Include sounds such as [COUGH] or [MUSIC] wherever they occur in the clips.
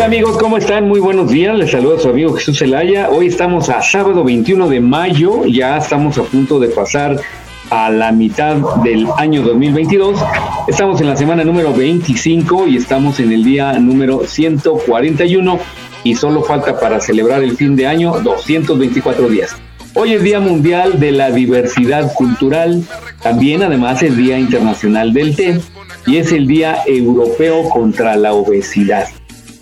Hola amigos, ¿cómo están? Muy buenos días. Les saluda su amigo Jesús Zelaya. Hoy estamos a sábado 21 de mayo. Ya estamos a punto de pasar a la mitad del año 2022. Estamos en la semana número 25 y estamos en el día número 141 y solo falta para celebrar el fin de año 224 días. Hoy es Día Mundial de la Diversidad Cultural, también además es Día Internacional del Té y es el Día Europeo contra la Obesidad.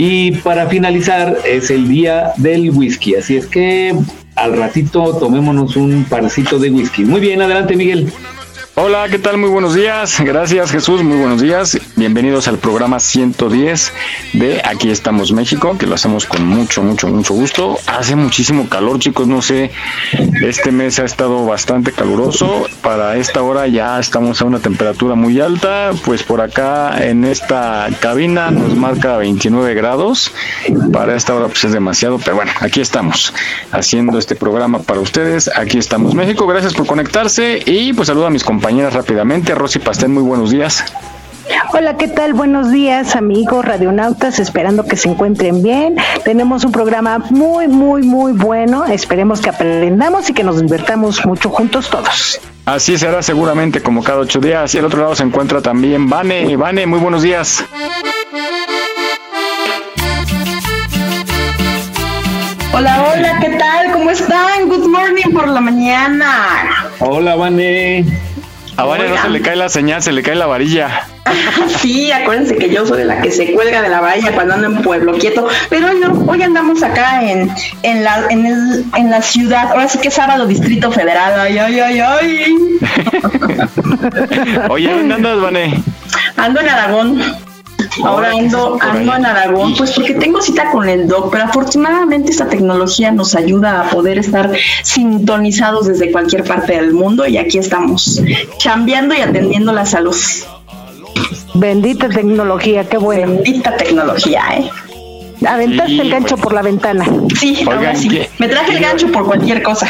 Y para finalizar es el día del whisky, así es que al ratito tomémonos un parcito de whisky. Muy bien, adelante Miguel. Hola, ¿qué tal? Muy buenos días. Gracias Jesús, muy buenos días. Bienvenidos al programa 110 de Aquí estamos México, que lo hacemos con mucho, mucho, mucho gusto. Hace muchísimo calor, chicos, no sé, este mes ha estado bastante caluroso. Para esta hora ya estamos a una temperatura muy alta, pues por acá en esta cabina nos marca 29 grados. Para esta hora pues es demasiado, pero bueno, aquí estamos haciendo este programa para ustedes. Aquí estamos México, gracias por conectarse y pues saludo a mis compañeros rápidamente. Rosy Pastel, muy buenos días. Hola, ¿qué tal? Buenos días, amigos radionautas, esperando que se encuentren bien. Tenemos un programa muy, muy, muy bueno. Esperemos que aprendamos y que nos divertamos mucho juntos todos. Así será seguramente como cada ocho días. Y al otro lado se encuentra también Vane. Vane, muy buenos días. Hola, hola, ¿qué tal? ¿Cómo están? Good morning por la mañana. Hola, Vane. A Vane no se le cae la señal, se le cae la varilla. [LAUGHS] sí, acuérdense que yo soy la que se cuelga de la varilla cuando ando en pueblo quieto, pero no, hoy andamos acá en, en, la, en, el, en la ciudad, ahora sí que es sábado Distrito Federal, ay, ay, ay, ay. [LAUGHS] Oye, ¿dónde andas, Vane? Ando en Aragón. Ahora ando, ando en Aragón, pues porque tengo cita con el doc, pero afortunadamente esta tecnología nos ayuda a poder estar sintonizados desde cualquier parte del mundo y aquí estamos, chambeando y atendiendo la salud. Bendita tecnología, qué bueno. Bendita tecnología, ¿eh? Aventaste Sí, el gancho pues. por la ventana. Sí, Oigan, ahora sí. ¿qué- Me traje el gancho por cualquier cosa.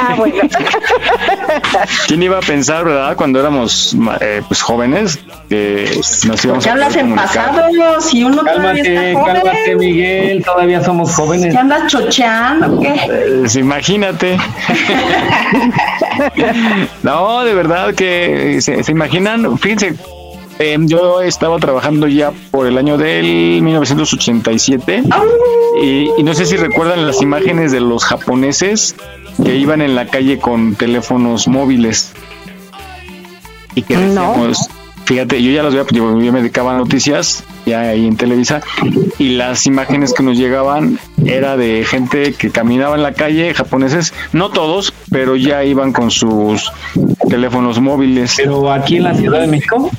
Ah, bueno. [LAUGHS] ¿Quién iba a pensar, verdad, cuando éramos eh, pues jóvenes, que nos íbamos ¿Qué a hablas en pasado? Si uno todavía Cálmate, está joven. cálmate Miguel, todavía somos jóvenes. ¿Qué andas chocheando? o ¿Qué? Eh, imagínate. [LAUGHS] [LAUGHS] no, de verdad que se, se imaginan, fíjense, eh, yo estaba trabajando ya por el año del 1987 y, y no sé si recuerdan las imágenes de los japoneses que iban en la calle con teléfonos móviles y que No. decíamos, fíjate, yo ya los veía, yo, yo me dedicaba a noticias ya ahí en Televisa y las imágenes que nos llegaban era de gente que caminaba en la calle, japoneses, no todos, pero ya iban con sus teléfonos móviles. Pero aquí en la Ciudad de México.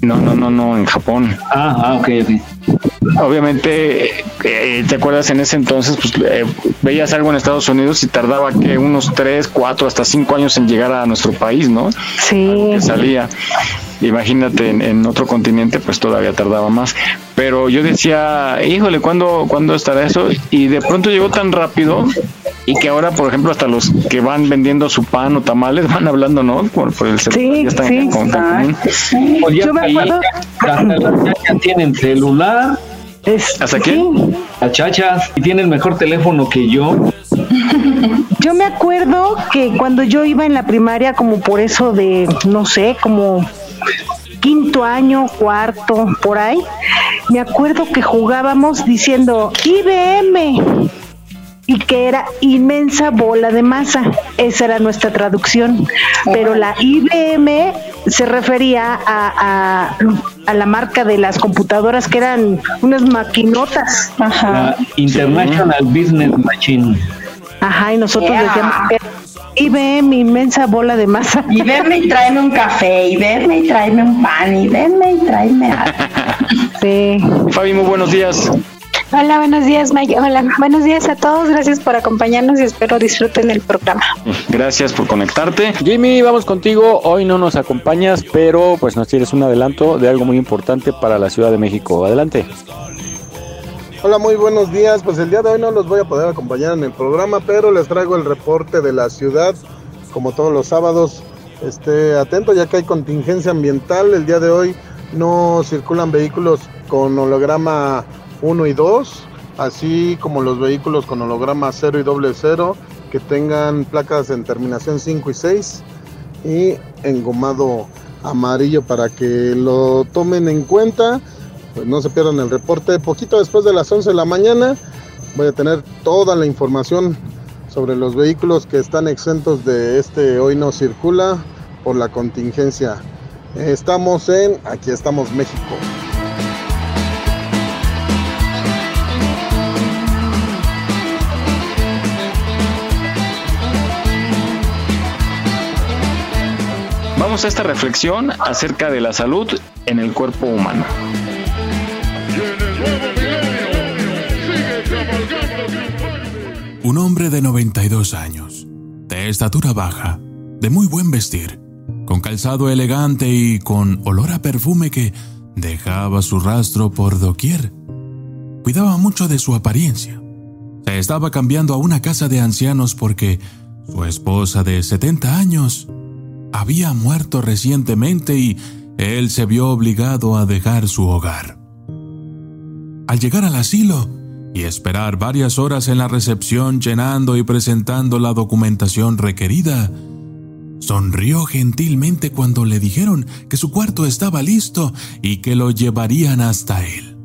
No, no, no, no, en Japón. Ah, ah, ok, ok. Obviamente, eh, ¿te acuerdas en ese entonces? Pues eh, veías algo en Estados Unidos y tardaba que unos 3, 4, hasta 5 años en llegar a nuestro país, ¿no? Sí. que salía. Imagínate en, en otro continente, pues todavía tardaba más. Pero yo decía, híjole, ¿cuándo, ¿cuándo estará eso? Y de pronto llegó tan rápido y que ahora, por ejemplo, hasta los que van vendiendo su pan o tamales van hablando, ¿no? Por, por el celular. Sí, ya están sí. con- con común. Pues ya Yo me acuerdo- hasta [CLEARS THROAT] las chachas tienen celular, Es- ¿Hasta qué? sí. las chachas, y tienen mejor teléfono que yo. [LAUGHS] Yo me acuerdo que cuando yo iba en la primaria, como por eso de, no sé, como quinto año, cuarto, por ahí, me acuerdo que jugábamos diciendo IBM y que era inmensa bola de masa. Esa era nuestra traducción. Pero la IBM se refería a, a, la marca de las computadoras que eran unas maquinotas. Ajá. International Business Machine. Ajá, y nosotros decíamos IBM, inmensa bola de masa. Y verme y tráeme un café, y verme y tráeme un pan, y verme y tráeme algo. Sí. Fabi, muy buenos días. Hola, buenos días, Mike. Hola, buenos días a todos. Gracias por acompañarnos y espero disfruten el programa. Gracias por conectarte. Jimmy, vamos contigo. Hoy no nos acompañas, pero pues nos tienes un adelanto de algo muy importante para la Ciudad de México. Adelante. Hola, muy buenos días. Pues el día de hoy no los voy a poder acompañar en el programa, pero les traigo el reporte de la ciudad, como todos los sábados. Esté atento ya que hay contingencia ambiental. El día de hoy no circulan vehículos con holograma 1 y 2, así como los vehículos con holograma 0 y doble 0 que tengan placas en terminación 5 y 6 y engomado amarillo para que lo tomen en cuenta. Pues no se pierdan el reporte. Poquito después de las 11 de la mañana voy a tener toda la información sobre los vehículos que están exentos de este hoy no circula por la contingencia. Estamos en Aquí estamos México. Vamos a esta reflexión acerca de la salud en el cuerpo humano. De 92 años, de estatura baja, de muy buen vestir, con calzado elegante y con olor a perfume que dejaba su rastro por doquier. Cuidaba mucho de su apariencia. Se estaba cambiando a una casa de ancianos porque su esposa de 70 años había muerto recientemente y él se vio obligado a dejar su hogar. Al llegar al asilo y esperar varias horas en la recepción llenando y presentando la documentación requerida, sonrió gentilmente cuando le dijeron que su cuarto estaba listo y que lo llevarían hasta él.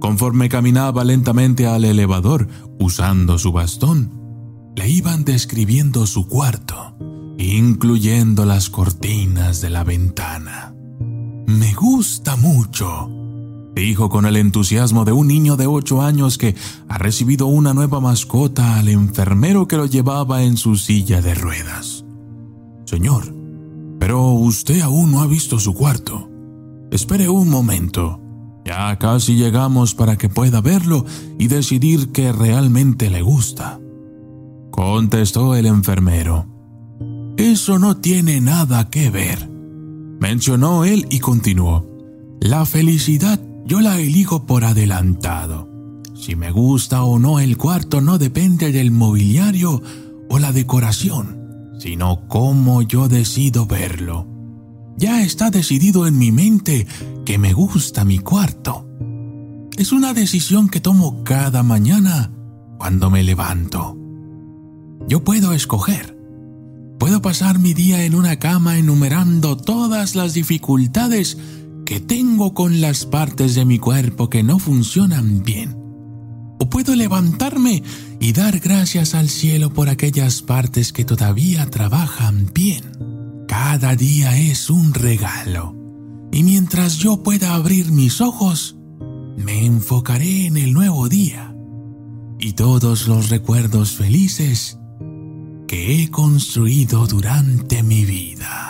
Conforme caminaba lentamente al elevador usando su bastón, le iban describiendo su cuarto incluyendo las cortinas de la ventana. Me gusta mucho, dijo con el entusiasmo de un niño de ocho años que ha recibido una nueva mascota al enfermero que lo llevaba en su silla de ruedas. Señor, pero usted aún no ha visto su cuarto. Espere un momento. Ya casi llegamos para que pueda verlo y decidir que realmente le gusta. Contestó el enfermero. Eso no tiene nada que ver, mencionó él y continuó. La felicidad yo la elijo por adelantado. Si me gusta o no el cuarto no depende del mobiliario o la decoración, sino cómo yo decido verlo. Ya está decidido en mi mente que me gusta mi cuarto. Es una decisión que tomo cada mañana cuando me levanto. Yo puedo escoger Puedo pasar mi día en una cama enumerando todas las dificultades que tengo con las partes de mi cuerpo que no funcionan bien. O puedo levantarme y dar gracias al cielo por aquellas partes que todavía trabajan bien. Cada día es un regalo. Y mientras yo pueda abrir mis ojos, me enfocaré en el nuevo día. Y todos los recuerdos felices que he construido durante mi vida.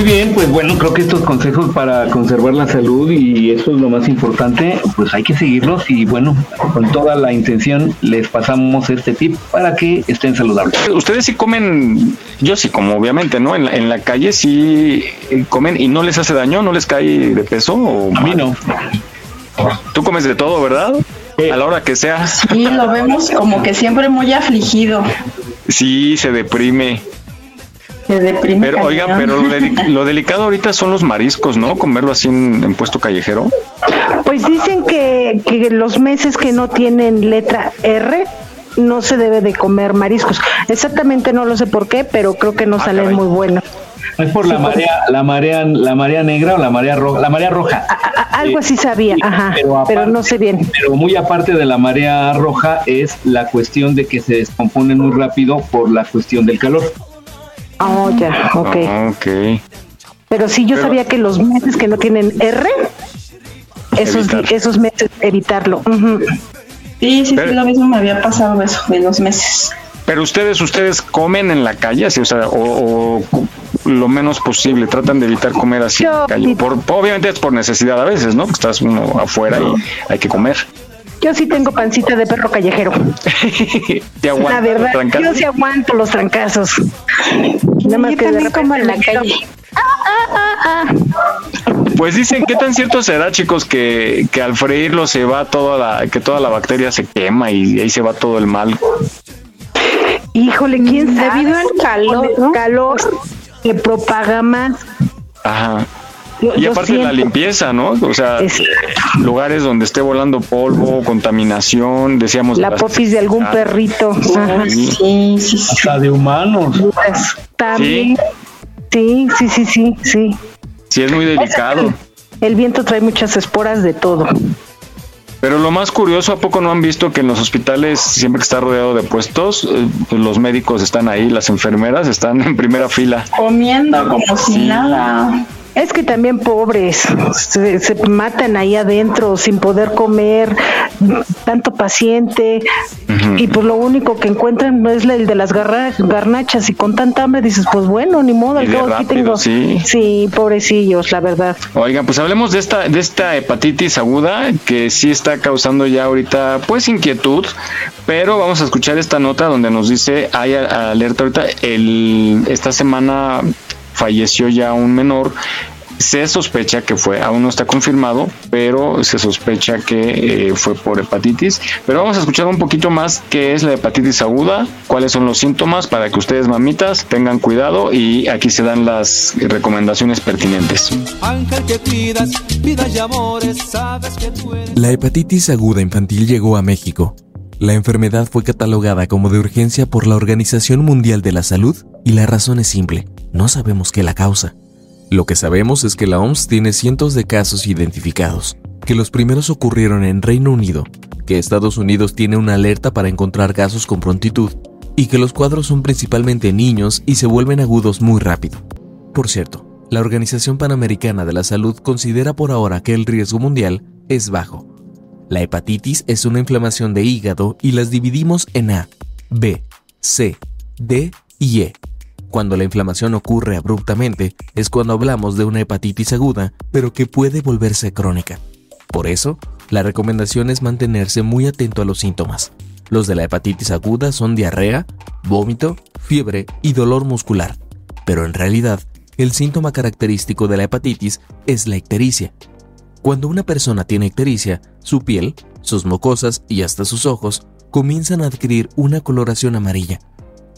Muy bien, pues bueno, creo que estos consejos para conservar la salud y eso es lo más importante, pues hay que seguirlos y bueno, con toda la intención les pasamos este tip para que estén saludables. Ustedes sí comen, yo sí como obviamente, ¿no? En la, en la calle sí comen y no les hace daño, no les cae de peso o A mí no. Tú comes de todo, ¿verdad? A la hora que sea. Y lo vemos como que siempre muy afligido. Sí, se deprime. Se deprime. Pero oiga, pero lo, deli- [LAUGHS] lo delicado ahorita son los mariscos, ¿no? Comerlo así en, en puesto callejero. Pues dicen que, que los meses que no tienen letra R no se debe de comer mariscos. Exactamente no lo sé por qué, pero creo que no Ah, salen muy buenos. Es por la Sí, pues. marea, la marea, la marea negra o la marea roja, la marea roja. A- Algo así sabía, ajá, pero pero, no sé bien. Pero muy aparte de la marea roja es la cuestión de que se descomponen muy rápido por la cuestión del calor. Oh, ya, ok. Ok. Pero sí, yo Pero- sabía que los meses que no tienen R, esos, Evitar. esos meses evitarlo. Sí, sí, Pero- sí, lo mismo me había pasado eso de los meses. Pero ustedes, ustedes comen en la calle, así, o sea, o, o lo menos posible, tratan de evitar comer así en la Yo- calle. Por, obviamente es por necesidad a veces, ¿no? Que estás uno afuera y hay que comer. Yo sí tengo pancita de perro callejero. [LAUGHS] Te La verdad, los yo sí aguanto los trancazos. Nada más que de como en la calle. Ah, ah, ah, ah. Pues dicen, ¿qué tan cierto será, chicos, que, que al freírlo se va toda la, que toda la bacteria se quema y ahí se va todo el mal? Híjole, ¿quién sabe? Debido al calor, calor se propaga más. Ajá. Yo- Y aparte de la siento- limpieza, ¿no? O sea, Es- lugares donde esté volando polvo, contaminación, decíamos. de La las popis de algún perrito. Ajá. Sí. Sí, sí, sí. Hasta de humanos. También. Sí, sí, sí, sí, sí. Sí, es muy delicado. El viento trae muchas esporas de todo. Pero lo más curioso, ¿a poco no han visto que en los hospitales, siempre que está rodeado de puestos, eh, pues los médicos están ahí, las enfermeras están en primera fila? Comiendo como si nada. Es que también pobres se, se matan ahí adentro sin poder comer, tanto paciente, y pues lo único que encuentran es el de las garra- garnachas y con tanta hambre dices, pues bueno, ni modo, al cabo aquí tengo. sí. sí, pobrecillos, la verdad. Oigan, pues hablemos de esta, de esta hepatitis aguda que sí está causando ya ahorita pues inquietud, pero vamos a escuchar esta nota donde nos dice, hay alerta ahorita, el, esta semana falleció ya un menor, se sospecha que fue, aún no está confirmado, pero se sospecha que eh, fue por hepatitis, pero vamos a escuchar un poquito más qué es la hepatitis aguda, cuáles son los síntomas para que ustedes mamitas tengan cuidado y aquí se dan las recomendaciones pertinentes. Ángel que y amores, sabes que tú eres. La hepatitis aguda infantil llegó a México. La enfermedad fue catalogada como de urgencia por la Organización Mundial de la Salud y la razón es simple, no sabemos qué la causa. Lo que sabemos es que la OMS tiene cientos de casos identificados, que los primeros ocurrieron en Reino Unido, que Estados Unidos tiene una alerta para encontrar casos con prontitud y que los cuadros son principalmente en niños y se vuelven agudos muy rápido. Por cierto, la Organización Panamericana de la Salud considera por ahora que el riesgo mundial es bajo. La hepatitis es una inflamación de hígado y las dividimos en A, B, C, D y E. Cuando la inflamación ocurre abruptamente es cuando hablamos de una hepatitis aguda, pero que puede volverse crónica. Por eso, la recomendación es mantenerse muy atento a los síntomas. Los de la hepatitis aguda son diarrea, vómito, fiebre y dolor muscular. Pero en realidad, el síntoma característico de la hepatitis es la ictericia. Cuando una persona tiene ictericia, su piel, sus mucosas y hasta sus ojos comienzan a adquirir una coloración amarilla.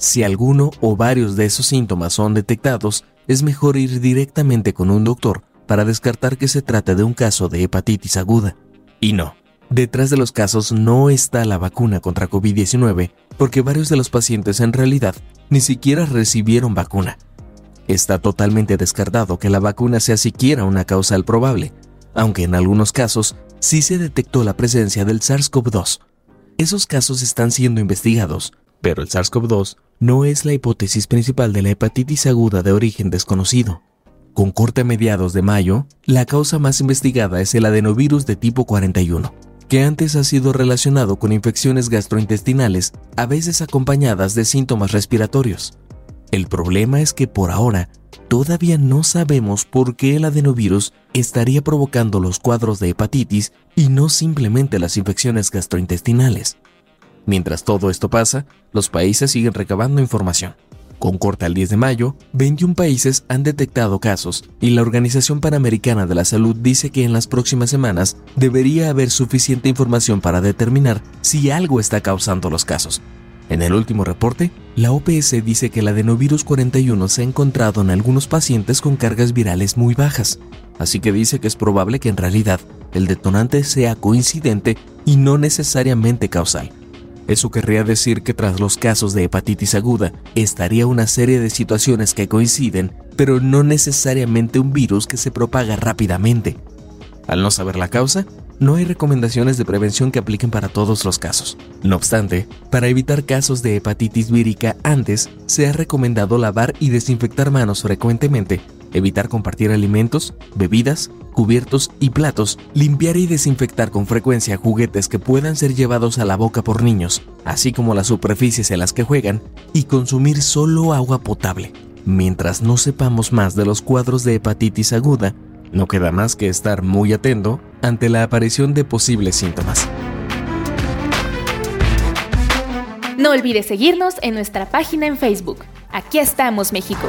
Si alguno o varios de esos síntomas son detectados, es mejor ir directamente con un doctor para descartar que se trata de un caso de hepatitis aguda. Y no, detrás de los casos no está la vacuna contra COVID-19, porque varios de los pacientes en realidad ni siquiera recibieron vacuna. Está totalmente descartado que la vacuna sea siquiera una causal probable, aunque en algunos casos sí se detectó la presencia del SARS-CoV-2. Esos casos están siendo investigados, pero el SARS-CoV-2 no es la hipótesis principal de la hepatitis aguda de origen desconocido. Con corte a mediados de mayo, la causa más investigada es el adenovirus de tipo 41, que antes ha sido relacionado con infecciones gastrointestinales, a veces acompañadas de síntomas respiratorios. El problema es que por ahora todavía no sabemos por qué el adenovirus estaría provocando los cuadros de hepatitis y no simplemente las infecciones gastrointestinales. Mientras todo esto pasa, los países siguen recabando información. Con corte al 10 de mayo, 21 países han detectado casos y la Organización Panamericana de la Salud dice que en las próximas semanas debería haber suficiente información para determinar si algo está causando los casos. En el último reporte, la OPS dice que el adenovirus 41 se ha encontrado en algunos pacientes con cargas virales muy bajas, así que dice que es probable que en realidad el detonante sea coincidente y no necesariamente causal. Eso querría decir que tras los casos de hepatitis aguda estaría una serie de situaciones que coinciden, pero no necesariamente un virus que se propaga rápidamente. Al no saber la causa, no hay recomendaciones de prevención que apliquen para todos los casos. No obstante, para evitar casos de hepatitis vírica antes, se ha recomendado lavar y desinfectar manos frecuentemente evitar compartir alimentos, bebidas, cubiertos y platos, limpiar y desinfectar con frecuencia juguetes que puedan ser llevados a la boca por niños, así como las superficies en las que juegan, y consumir solo agua potable. Mientras no sepamos más de los cuadros de hepatitis aguda, no queda más que estar muy atento ante la aparición de posibles síntomas. No olvides seguirnos en nuestra página en Facebook. Aquí estamos, México.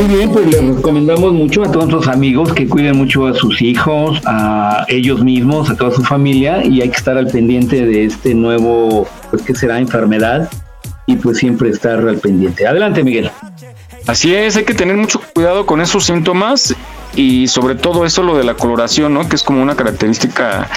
Muy bien, pues les recomendamos mucho a todos nuestros amigos que cuiden mucho a sus hijos, a ellos mismos, a toda su familia y hay que estar al pendiente de este nuevo, pues que será enfermedad y pues siempre estar al pendiente. Adelante, Miguel. Así es, hay que tener mucho cuidado con esos síntomas y sobre todo eso lo de la coloración, ¿no? Que es como una característica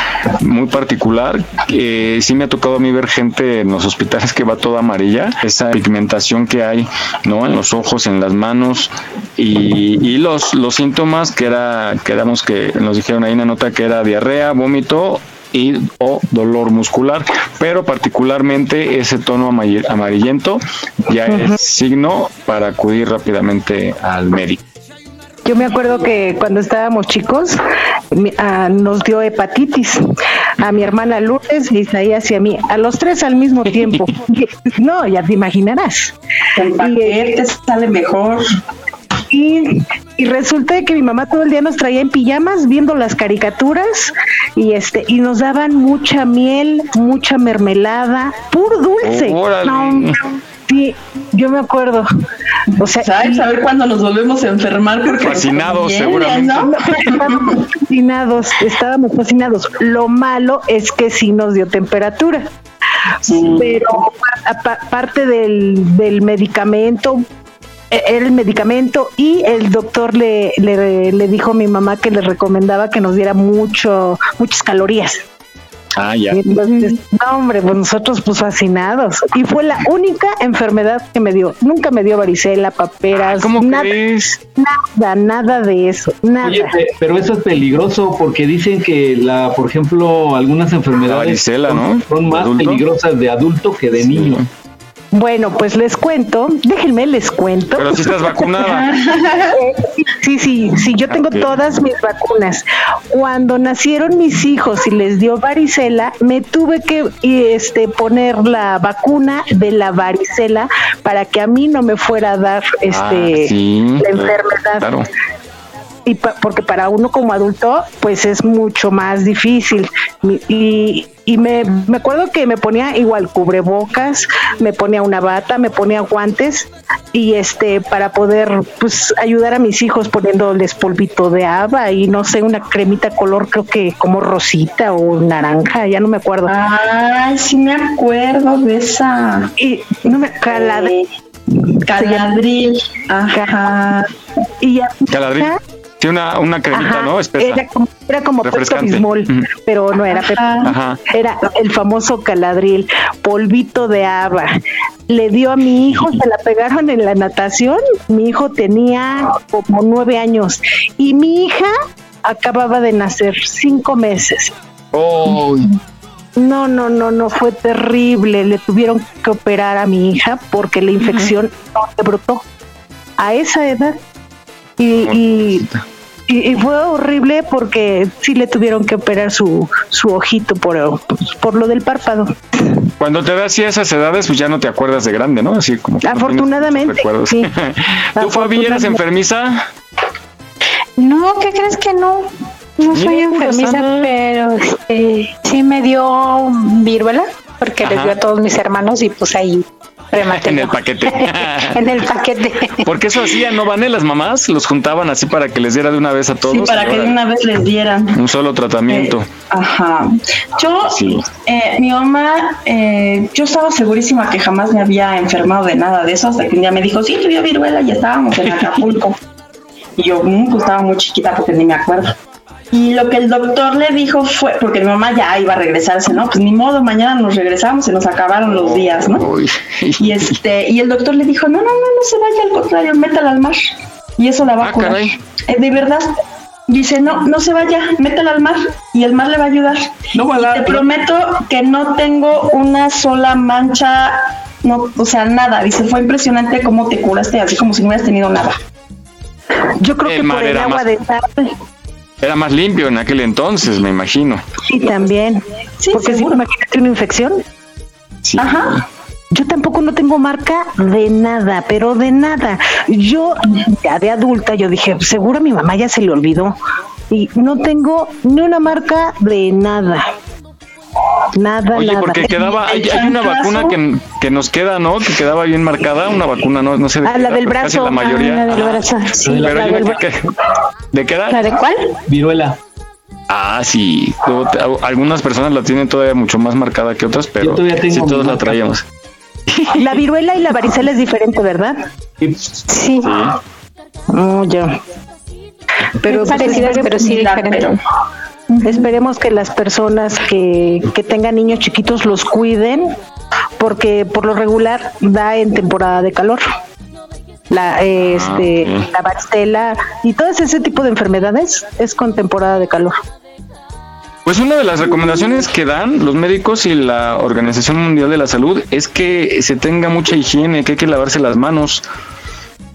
muy particular. que sí me ha tocado a mí ver gente en los hospitales que va toda amarilla, esa pigmentación que hay, ¿no? En los ojos, en las manos y, y los, los síntomas que era, que éramos que nos dijeron ahí una nota que era diarrea, vómito y o dolor muscular, pero particularmente ese tono amari- amarillento ya es signo para acudir rápidamente al médico. Yo me acuerdo que cuando estábamos chicos mi- ah, nos dio hepatitis a mi hermana Lourdes, a Isaías y a mí, a los tres al mismo [LAUGHS] tiempo. no, ya te imaginarás. Y te sale mejor. Y, y resulta que mi mamá todo el día nos traía en pijamas viendo las caricaturas y este y nos daban mucha miel, mucha mermelada, puro dulce. Órale. Sí, yo me acuerdo. O sea, ¿Sabes? A ver cuándo nos volvemos a enfermar porque Fascinados, viene, seguramente. ¿no? estábamos fascinados, estábamos fascinados. Lo malo es que sí nos dio temperatura. Pero aparte del, del medicamento, era el medicamento y el doctor le, le, le dijo a mi mamá que le recomendaba que nos diera mucho, muchas calorías. Ah, ya. Y entonces, no, hombre, pues nosotros pues fascinados. Y fue la única enfermedad que me dio. Nunca me dio varicela, paperas, nada, nada, nada de eso, nada. Oye, pe- pero eso es peligroso porque dicen que la, por ejemplo, algunas enfermedades varicela, son, ¿no? son más ¿Adulto? peligrosas de adulto que de niño. Bueno, pues les cuento, déjenme les cuento. Pero si estás vacunada. [LAUGHS] sí, sí, sí, yo tengo todas mis vacunas. Cuando nacieron mis hijos y les dio varicela, me tuve que este poner la vacuna de la varicela para que a mí no me fuera a dar este Ah, sí, la enfermedad. Claro. Y pa- porque para uno como adulto pues es mucho más difícil y, y me, me acuerdo que me ponía igual cubrebocas me ponía una bata me ponía guantes y este para poder pues ayudar a mis hijos poniéndoles polvito de haba y no sé una cremita color creo que como rosita o naranja ya no me acuerdo Ay, sí me acuerdo de esa. y no me caladril Caladril. Ajá. y ya Caladril. Tiene una, una cremita, Ajá, ¿no? Espesa. Era como, era como Pepto pero no era Pepto. Ajá. Era el famoso caladril, polvito de haba, le dio a mi hijo, se la pegaron en la natación. Mi hijo tenía como nueve años y mi hija acababa de nacer, cinco meses. No, no, no, no, fue terrible. Le tuvieron que operar a mi hija porque la infección no se brotó a esa edad. Y, y, y- y fue horrible porque sí le tuvieron que operar su, su ojito por, por lo del párpado. Cuando te das así a esas edades, pues ya no te acuerdas de grande, ¿no? Así como. no Afortunadamente, sí. [LAUGHS] ¿Tú, Fabi, eras enfermiza? No, ¿qué crees que no? No soy Mira, enfermiza, pero este, sí me dio viruela, porque les dio a todos mis hermanos y pues ahí rematé. En el paquete. [LAUGHS] en el paquete. Porque eso hacían, ¿no, Vané? Las mamás los juntaban así para que les diera de una vez a todos. Sí, para que de una vez les dieran. Un solo tratamiento. Ajá. Yo, Sí. eh, mi mamá, eh, yo estaba segurísima que jamás me había enfermado de nada de eso, hasta que un día me dijo, sí, te dio viruela y estábamos en Acapulco. [LAUGHS] y yo, "Mm, pues estaba muy chiquita porque ni me acuerdo. Y lo que el doctor le dijo fue, porque mi mamá ya iba a regresarse, ¿no? Pues ni modo, mañana nos regresamos, se nos acabaron los días, ¿no? Y este, y el doctor le dijo, no, no, no, no se vaya, al contrario, métala al mar. Y eso la va a Ah, curar. caray. Eh, de verdad, dice, no, no se vaya, métela al mar y el mar le va a ayudar. No va a Y dar- Te prometo que no tengo una sola mancha, no, o sea, nada. Dice, fue impresionante cómo te curaste, así como si no hubieras tenido nada. Yo creo El que por el era agua más- de sal, Era más limpio en aquel entonces, me imagino. sí también. Porque si imagínate una infección. Ajá. Yo tampoco no tengo marca de nada, pero de nada. Yo, ya de adulta, yo dije, seguro a mi mamá ya se le olvidó. Y no tengo ni una marca de nada. Nada, Oye, nada. porque quedaba, hay, hay una vacuna que, que nos queda, ¿no? Que quedaba bien marcada, una vacuna, no, no sé de Ah, qué la del pero casi brazo. la mayoría. Ah, la del brazo, sí, Pero la del que- ¿De qué era? ¿La de cuál? Viruela. Ah, sí. Algunas personas la tienen todavía mucho más marcada que otras, pero todavía tengo sí todos la traíamos. [LAUGHS] La viruela y la varicela es diferente, ¿verdad? Sí. Oh, ya. Pero Muy parecidas, esperemos- pero sí diferentes. Esperemos que las personas que, que tengan niños chiquitos los cuiden, porque por lo regular da en temporada de calor. La, este, Ah, ok. la varicela y todo ese tipo de enfermedades es con temporada de calor. Pues una de las recomendaciones que dan los médicos y la Organización Mundial de la Salud es que se tenga mucha higiene, que hay que lavarse las manos,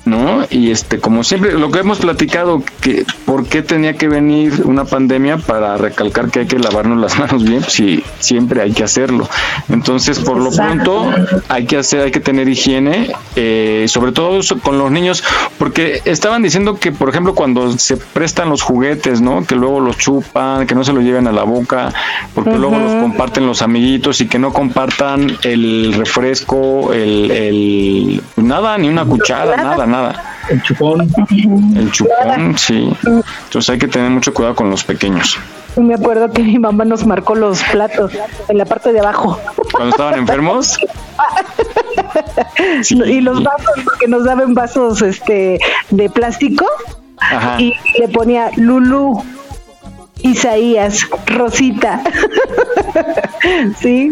¿no? Y este, como siempre, lo que hemos platicado, que por qué tenía que venir una pandemia para recalcar que hay que lavarnos las [LAUGHS] manos bien, si siempre hay que hacerlo. Entonces, por lo pronto, hay que hacer, hay que tener higiene, eh, sobre todo con los niños, porque estaban diciendo que, por ejemplo, cuando se prestan los juguetes, ¿no? Que luego los chupan, que no se los lleven a la boca, porque luego los comparten los amiguitos y que no compartan el refresco, el, el pues nada, ni una cuchara, nada, nada. El chupón. El chupón, sí. Entonces hay que tener mucho cuidado con los pequeños. Y me acuerdo que mi mamá nos marcó los platos en la parte de abajo. Cuando estaban enfermos, [LAUGHS] Y los vasos, porque nos daban vasos este de plástico Ajá. y le ponía Lulú, Isaías, Rosita. [LAUGHS] sí,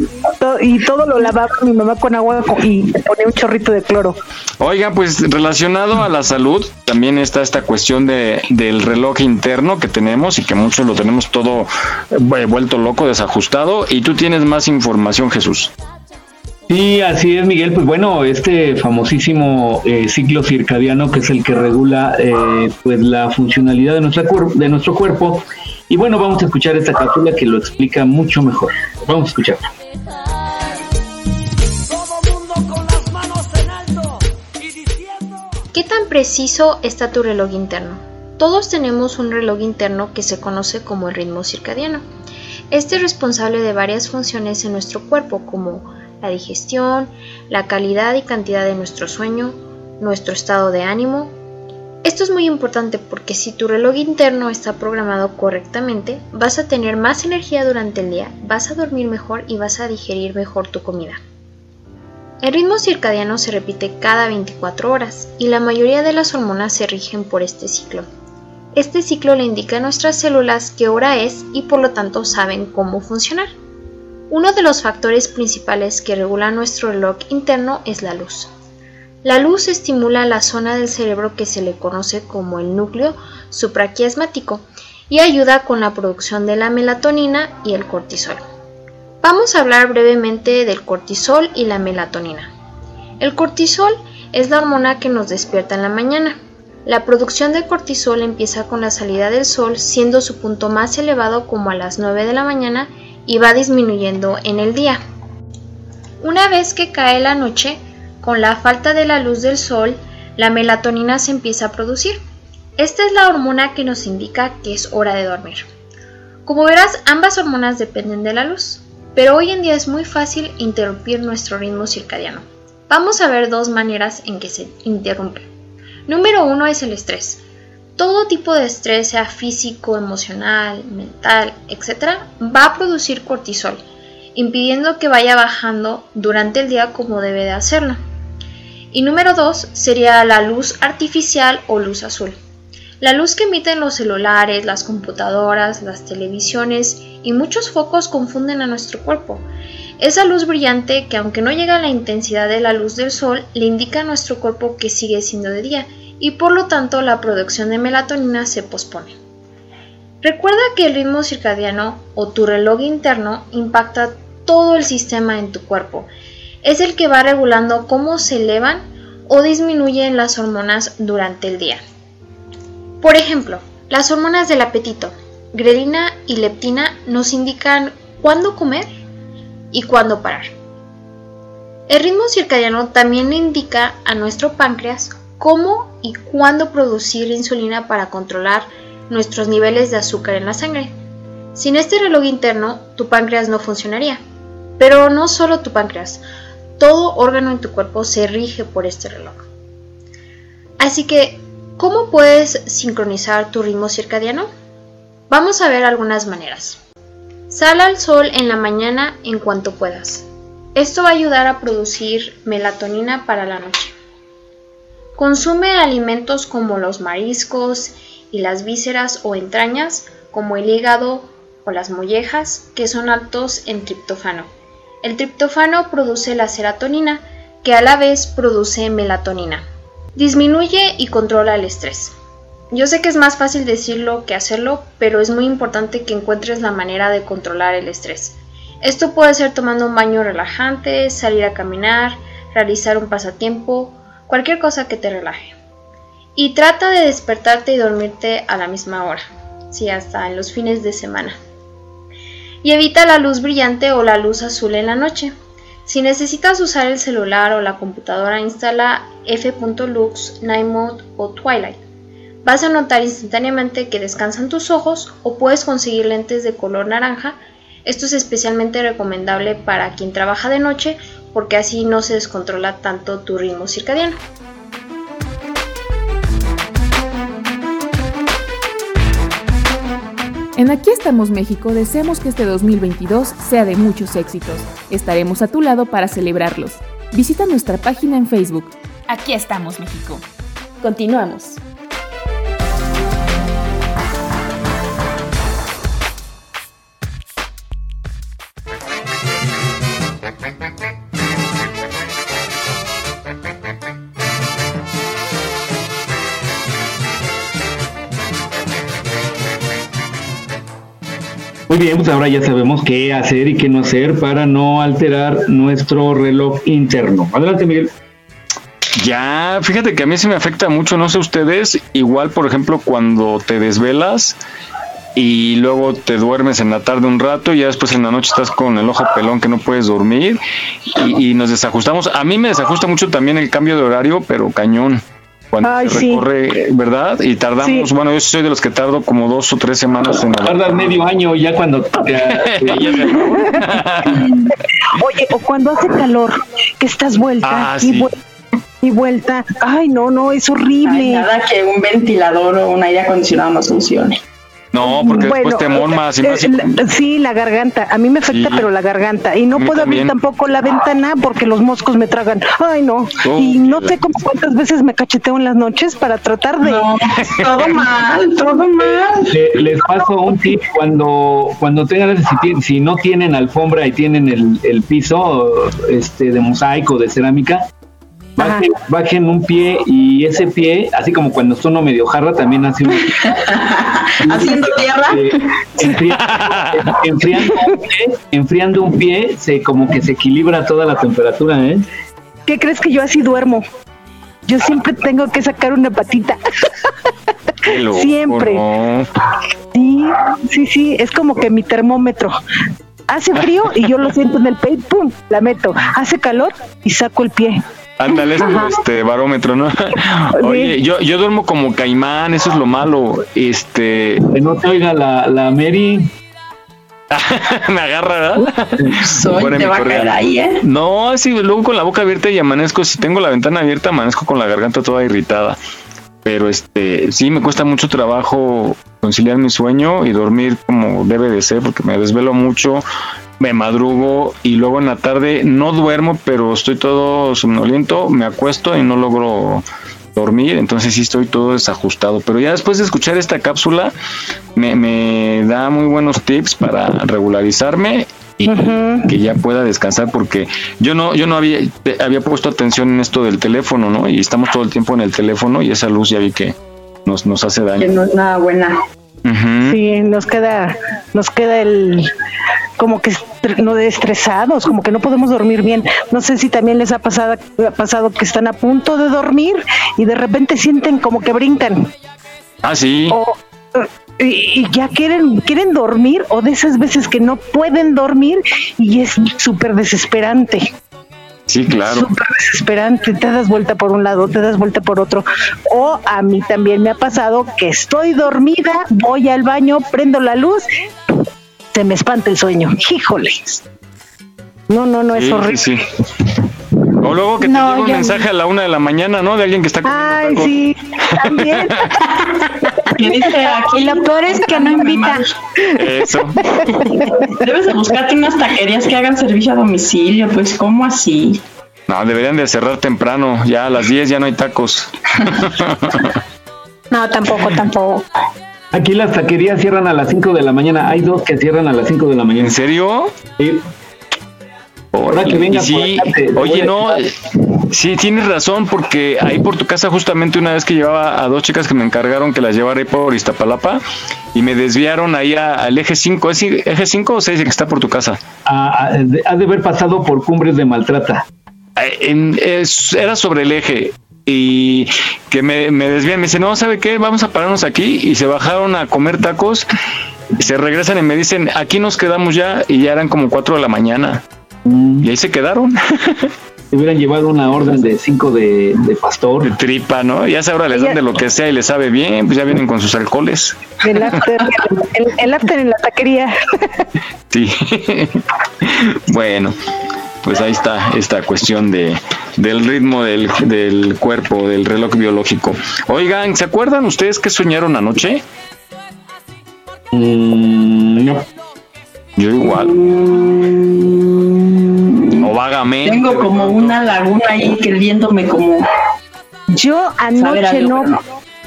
y todo lo lavaba mi mamá con agua y le ponía un chorrito de cloro. Oiga, pues relacionado a la salud, también está esta cuestión de, del reloj interno que tenemos y que muchos lo tenemos todo eh, vuelto loco, desajustado. Y tú tienes más información, Jesús. Sí, así es, Miguel. Pues bueno, este famosísimo eh, ciclo circadiano que es el que regula eh, pues la funcionalidad de nuestra cuer- de nuestro cuerpo. Y bueno, vamos a escuchar esta cápsula que lo explica mucho mejor. Vamos a escuchar. ¿Qué tan preciso está tu reloj interno? Todos tenemos un reloj interno que se conoce como el ritmo circadiano. Este es responsable de varias funciones en nuestro cuerpo como la digestión, la calidad y cantidad de nuestro sueño, nuestro estado de ánimo. Esto es muy importante porque si tu reloj interno está programado correctamente, vas a tener más energía durante el día, vas a dormir mejor y vas a digerir mejor tu comida. El ritmo circadiano se repite cada 24 horas y la mayoría de las hormonas se rigen por este ciclo. Este ciclo le indica a nuestras células qué hora es y por lo tanto saben cómo funcionar. Uno de los factores principales que regula nuestro reloj interno es la luz. La luz estimula la zona del cerebro que se le conoce como el núcleo supraquiasmático y ayuda con la producción de la melatonina y el cortisol. Vamos a hablar brevemente del cortisol y la melatonina. El cortisol es la hormona que nos despierta en la mañana. La producción de cortisol empieza con la salida del sol, siendo su punto más elevado como a las 9 de la mañana y va disminuyendo en el día. Una vez que cae la noche, con la falta de la luz del sol, la melatonina se empieza a producir. Esta es la hormona que nos indica que es hora de dormir. Como verás, ambas hormonas dependen de la luz, pero hoy en día es muy fácil interrumpir nuestro ritmo circadiano. Vamos a ver dos maneras en que se interrumpe. Número uno es el estrés. Todo tipo de estrés, sea físico, emocional, mental, etc., va a producir cortisol, impidiendo que vaya bajando durante el día como debe de hacerlo. Y número dos sería la luz artificial o luz azul. La luz que emiten los celulares, las computadoras, las televisiones y muchos focos confunden a nuestro cuerpo esa luz brillante que aunque no llega a la intensidad de la luz del sol, le indica a nuestro cuerpo que sigue siendo de día y por lo tanto la producción de melatonina se pospone. Recuerda que el ritmo circadiano o tu reloj interno impacta todo el sistema en tu cuerpo. Es el que va regulando cómo se elevan o disminuyen las hormonas durante el día. Por ejemplo, las hormonas del apetito, grelina y leptina, nos indican cuándo comer y cuándo parar. El ritmo circadiano también indica a nuestro páncreas cómo y cuándo producir insulina para controlar nuestros niveles de azúcar en la sangre. Sin este reloj interno, tu páncreas no funcionaría. Pero no solo tu páncreas, todo órgano en tu cuerpo se rige por este reloj. Así que, ¿cómo puedes sincronizar tu ritmo circadiano? Vamos a ver algunas maneras. Sal al sol en la mañana en cuanto puedas. Esto va a ayudar a producir melatonina para la noche. Consume alimentos como los mariscos y las vísceras o entrañas, como el hígado o las mollejas, que son altos en triptófano. El triptófano produce la serotonina, que a la vez produce melatonina. Disminuye y controla el estrés. Yo sé que es más fácil decirlo que hacerlo, pero es muy importante que encuentres la manera de controlar el estrés. Esto puede ser tomando un baño relajante, salir a caminar, realizar un pasatiempo, cualquier cosa que te relaje. Y trata de despertarte y dormirte a la misma hora, sí, hasta en los fines de semana. Y evita la luz brillante o la luz azul en la noche. Si necesitas usar el celular o la computadora, instala f.lux, Night Mode o Twilight. Vas a notar instantáneamente que descansan tus ojos o puedes conseguir lentes de color naranja. Esto es especialmente recomendable para quien trabaja de noche porque así no se descontrola tanto tu ritmo circadiano. En Aquí estamos México deseamos que este 2022 sea de muchos éxitos. Estaremos a tu lado para celebrarlos. Visita nuestra página en Facebook. Aquí estamos México. Continuamos. Bien, pues ahora ya sabemos qué hacer y qué no hacer para no alterar nuestro reloj interno. Adelante, Miguel. Ya, fíjate que a mí se me afecta mucho, no sé ustedes, igual por ejemplo cuando te desvelas y luego te duermes en la tarde un rato y ya después en la noche estás con el ojo pelón que no puedes dormir y, y nos desajustamos. A mí me desajusta mucho también el cambio de horario, pero cañón cuando Ay, se sí. recorre, ¿verdad? Y tardamos, Sí. bueno, yo soy de los que tardo como dos o tres semanas en Tardas medio año ya cuando te- Oye, o cuando hace calor, que estás vuelta Ah, y, sí. vuelta y vuelta. Ay, no, no, es horrible. Ay, nada que un ventilador o un aire acondicionado no funcione. No, porque después te mormas. Eh, más la- sí, la garganta. A mí me afecta, Sí. pero la garganta. Y no puedo abrir tampoco la ventana porque los moscos me tragan. Ay, no. Oh, y no sé cómo cuántas veces me cacheteo en las noches para tratar de. todo mal, todo mal. Le- les paso un tip cuando cuando tengan si, si no tienen alfombra y tienen el, el piso este de mosaico de cerámica bajen, bajen un pie y ese pie así como cuando uno medio jarra también hace un [LAUGHS] Haciendo tierra. eh, enfriando, [LAUGHS] enfriando un pie, enfriando un pie se como que se equilibra toda la temperatura ¿eh? ¿Qué crees que yo así duermo? Yo siempre tengo que sacar una patita. [LAUGHS] Loco, Siempre. no. Sí, sí, sí, es como que mi termómetro. Hace frío y yo lo siento en el pie, pum, la meto. Hace calor y saco el pie. Ándale, este, barómetro, ¿no? [LAUGHS] Oye, yo, yo duermo como caimán, eso es lo malo. Este. Que no te oiga la, la Mary. [LAUGHS] Me agarra, ¿verdad? Soy, te va a caer ahí, ¿eh? No, sí, luego con la boca abierta y amanezco. Si tengo la ventana abierta, amanezco con la garganta toda irritada. Pero este, sí, me cuesta mucho trabajo conciliar mi sueño y dormir como debe de ser, porque me desvelo mucho, me madrugo y luego en la tarde no duermo, pero estoy todo somnoliento, me acuesto y no logro dormir, entonces sí estoy todo desajustado. Pero ya después de escuchar esta cápsula, me, me da muy buenos tips para regularizarme y que ya pueda descansar porque yo no yo no había te- había puesto atención en esto del teléfono no y estamos todo el tiempo en el teléfono y esa luz ya vi que nos nos hace Que daño no es nada buena. Sí, nos queda, nos queda el como que no de estresados, como que no podemos dormir bien. No sé si también les ha pasado, ha pasado que están a punto de dormir y de repente sienten como que brincan. ah sí O, y, y ya quieren, quieren dormir o de esas veces que no pueden dormir y es súper desesperante. Sí claro Súper desesperante, te das vuelta por un lado, te das vuelta por otro. O a mí también me ha pasado que estoy dormida, voy al baño, prendo la luz, se me espanta el sueño. Híjoles. No, no, no, es Sí, horrible. sí, sí. o luego que te No, llega un mensaje a la una de la mañana no de alguien que está comiendo Ay, sí, también. [LAUGHS] Que [LAUGHS] dice aquí. Y lo peor es que no invita. eso Debes de buscarte unas taquerías que hagan servicio a domicilio, pues, ¿cómo así? no deberían de cerrar temprano ya a las 10 ya no hay tacos [LAUGHS] No, tampoco, tampoco. Aquí las taquerías cierran a las 5 de la mañana. Hay dos que cierran a las 5 de la mañana. en serio Sí. Ahora que venga Y sí, por acá, te- te voy oye, no, eh, sí, tienes razón, porque ahí por tu casa justamente una vez que llevaba a dos chicas que me encargaron que las llevara ahí por Iztapalapa y me desviaron ahí a- al eje 5, ¿es eje 5 o 6 que está por tu casa? Ah, ha de haber pasado por cumbres de maltrata. Eh, en- es- era sobre el eje y que me, me desvían, me dicen, no, ¿sabe qué? Vamos a pararnos aquí y se bajaron a comer tacos, se regresan y me dicen, aquí nos quedamos ya y ya eran como 4 de la mañana y ahí se quedaron. Te hubieran llevado una orden de 5 de, de pastor. de tripa, ¿no? Ya ahora les dan de lo que sea y les sabe bien, pues ya vienen con sus alcoholes. El after, el, el after en la taquería. Sí. bueno, pues ahí está esta cuestión de del ritmo del, del cuerpo, del reloj biológico. Oigan, ¿se acuerdan ustedes que soñaron anoche? Mm, no. Yo igual. O vagamente. Tengo como una laguna ahí que viéndome como Yo anoche no, no.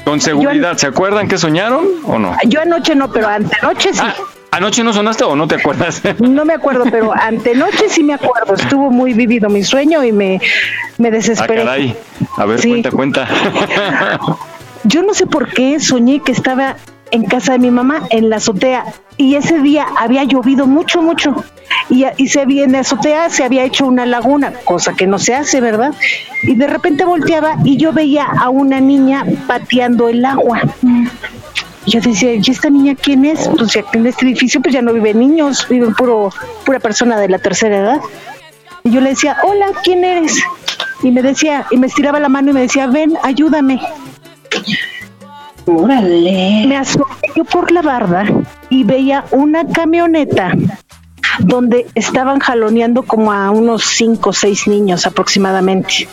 Con seguridad, ¿se acuerdan que soñaron o no? yo anoche no, pero antenoche sí. Ah, ¿Anoche no sonaste o no te acuerdas? [LAUGHS] No me acuerdo, pero [LAUGHS] antenoche sí me acuerdo. Estuvo muy vivido mi sueño y me, me Ah, desesperé. caray. A ver, Sí. cuenta, cuenta. Yo no sé por qué soñé que estaba en casa de mi mamá, en la azotea, y ese día había llovido mucho, mucho. Y, se había, en la azotea se había hecho una laguna, cosa que no se hace, ¿verdad? Y de repente volteaba y yo veía a una niña pateando el agua. Yo decía, ¿y esta niña quién es? Pues ya en este edificio pues ya no viven niños, viven puro, pura persona de la tercera edad. Y yo le decía, hola, ¿quién eres? Y me decía, y me estiraba la mano y me decía, ven, ayúdame. Órale. Me asomé yo por la barda y veía una camioneta donde estaban jaloneando como a unos cinco o seis niños aproximadamente.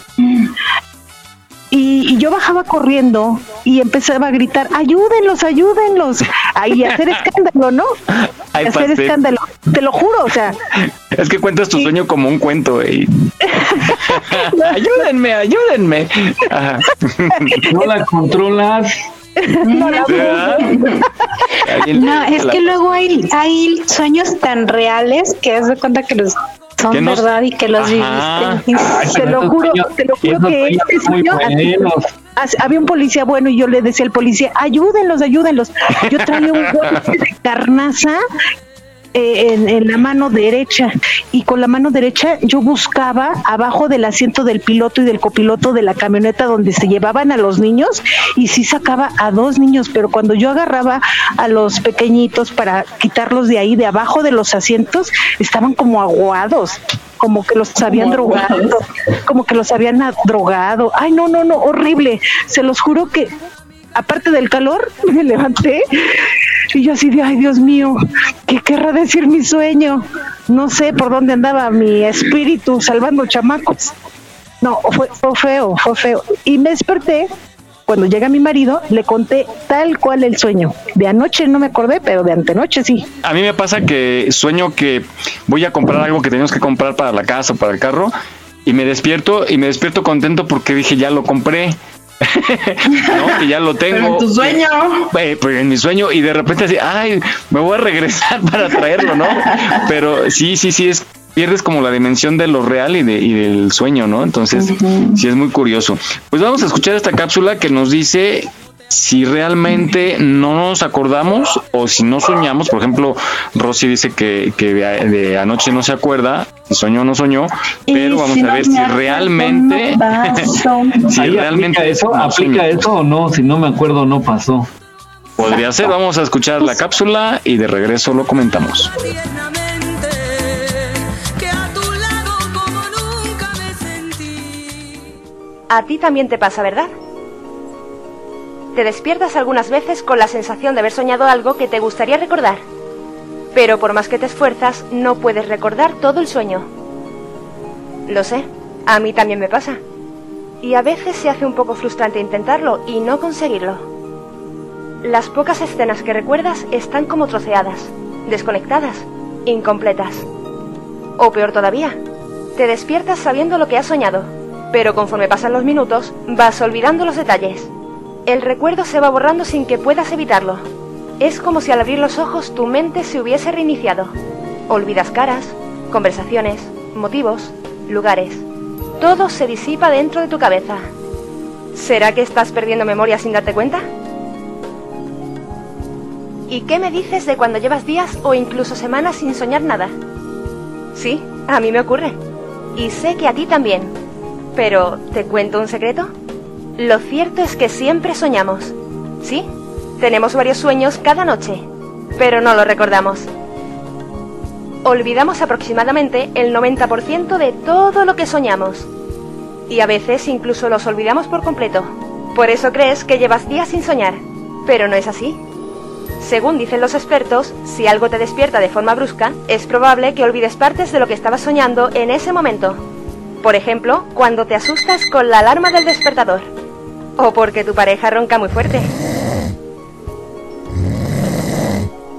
Y, y, yo bajaba corriendo y empezaba a gritar, ayúdenlos, ayúdenlos, y hacer escándalo, ¿no? [LAUGHS] hacer escándalo, te lo juro, o sea. Es que cuentas tu sueño como un cuento, y [LAUGHS] [LAUGHS] ayúdenme, ayúdenme. No la controlas. [LAUGHS] No, [LAUGHS] es que luego hay, hay sueños tan reales que haz de cuenta que los son verdad y que los viviste. [LAUGHS] te lo juro, te lo juro que este sueño había un policía bueno y yo le decía al policía, ayúdenlos, ayúdenlos. Yo traía un golpe de carnaza eh, en, la mano derecha y con la mano derecha yo buscaba abajo del asiento del piloto y del copiloto de la camioneta donde se llevaban a los niños y sí sacaba a dos niños, pero cuando yo agarraba a los pequeñitos para quitarlos de ahí, de abajo de los asientos, estaban como aguados como que los habían drogado, como que los habían drogado. Ay, no, no, no, horrible. Se los juro que aparte del calor, [LAUGHS] me levanté y yo así de, ay Dios mío, ¿qué querrá decir mi sueño? No sé por dónde andaba mi espíritu salvando chamacos. No, fue, fue feo, fue feo. Y me desperté cuando llega mi marido, le conté tal cual el sueño. De anoche no me acordé, pero de antenoche sí. A mí me pasa que sueño que voy a comprar algo que tenemos que comprar para la casa para el carro y me despierto y me despierto contento porque dije ya lo compré [LAUGHS] no, que ya lo tengo. en tu sueño. Eh, pues en mi sueño, y de repente así, ay, me voy a regresar para traerlo, ¿no? Pero sí, sí, sí, es pierdes como la dimensión de lo real y, de, y del sueño, ¿no? Entonces, sí es muy curioso. Pues vamos a escuchar esta cápsula que nos dice si realmente no nos acordamos o si no soñamos, por ejemplo, Rosy dice que, de, anoche no se acuerda, si soñó o no soñó, pero vamos a ver si realmente, [LAUGHS] si realmente eso, aplica eso o no, si no me acuerdo no pasó. Podría ser, vamos a escuchar la cápsula y de regreso lo comentamos. A ti también te pasa, ¿verdad? Te despiertas algunas veces con la sensación de haber soñado algo que te gustaría recordar. Pero por más que te esfuerzas, no puedes recordar todo el sueño. Lo sé, a mí también me pasa. Y a veces se hace un poco frustrante intentarlo y no conseguirlo. Las pocas escenas que recuerdas están como troceadas, desconectadas, incompletas. O peor todavía, te despiertas sabiendo lo que has soñado, pero conforme pasan los minutos vas olvidando los detalles el recuerdo se va borrando sin que puedas evitarlo. Es como si al abrir los ojos tu mente se hubiese reiniciado. Olvidas caras, conversaciones, motivos, lugares. Todo se disipa dentro de tu cabeza. ¿Será que estás perdiendo memoria sin darte cuenta? ¿Y qué me dices de cuando llevas días o incluso semanas sin soñar nada? Sí, a mí me ocurre. Y sé que a ti también. Pero, ¿te cuento un secreto? Lo cierto es que siempre soñamos. ¿Sí? Tenemos varios sueños cada noche, pero no lo recordamos. Olvidamos aproximadamente el 90% de todo lo que soñamos. Y a veces incluso los olvidamos por completo. Por eso crees que llevas días sin soñar. Pero no es así. Según dicen los expertos, si algo te despierta de forma brusca, es probable que olvides partes de lo que estabas soñando en ese momento. Por ejemplo, cuando te asustas con la alarma del despertador. O porque tu pareja ronca muy fuerte.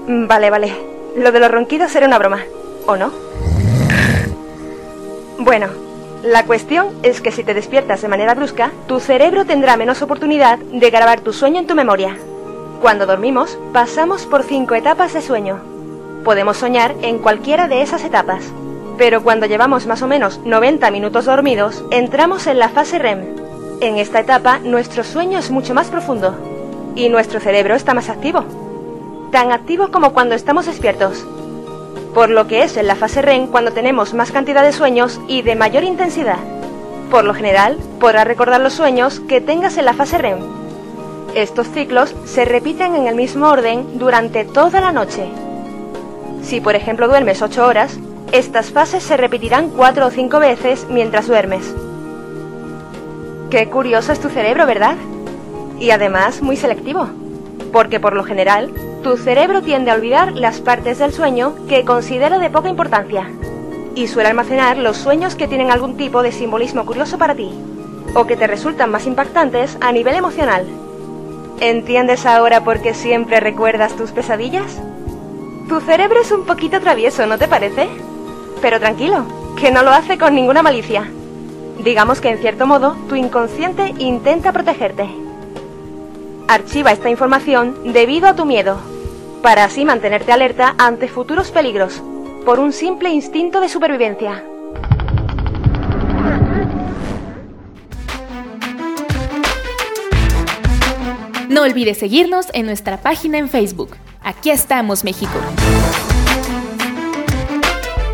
Vale, vale. Lo de los ronquidos era una broma. ¿O no? Bueno, la cuestión es que si te despiertas de manera brusca, tu cerebro tendrá menos oportunidad de grabar tu sueño en tu memoria. Cuando dormimos, pasamos por cinco etapas de sueño. Podemos soñar en cualquiera de esas etapas. Pero cuando llevamos más o menos 90 minutos dormidos, entramos en la fase REM, en esta etapa, nuestro sueño es mucho más profundo y nuestro cerebro está más activo, tan activo como cuando estamos despiertos. Por lo que es en la fase REM cuando tenemos más cantidad de sueños y de mayor intensidad. Por lo general, podrás recordar los sueños que tengas en la fase REM. Estos ciclos se repiten en el mismo orden durante toda la noche. Si por ejemplo duermes 8 horas, estas fases se repetirán 4 o 5 veces mientras duermes. Qué curioso es tu cerebro, ¿verdad? Y además muy selectivo, porque por lo general, tu cerebro tiende a olvidar las partes del sueño que considera de poca importancia y suele almacenar los sueños que tienen algún tipo de simbolismo curioso para ti. o que te resultan más impactantes a nivel emocional. ¿Entiendes ahora por qué siempre recuerdas tus pesadillas? Tu cerebro es un poquito travieso, ¿no te parece? Pero tranquilo, que no lo hace con ninguna malicia. Digamos que en cierto modo tu inconsciente intenta protegerte. Archiva esta información debido a tu miedo, para así mantenerte alerta ante futuros peligros, por un simple instinto de supervivencia. No olvides seguirnos en nuestra página en Facebook. Aquí estamos, México.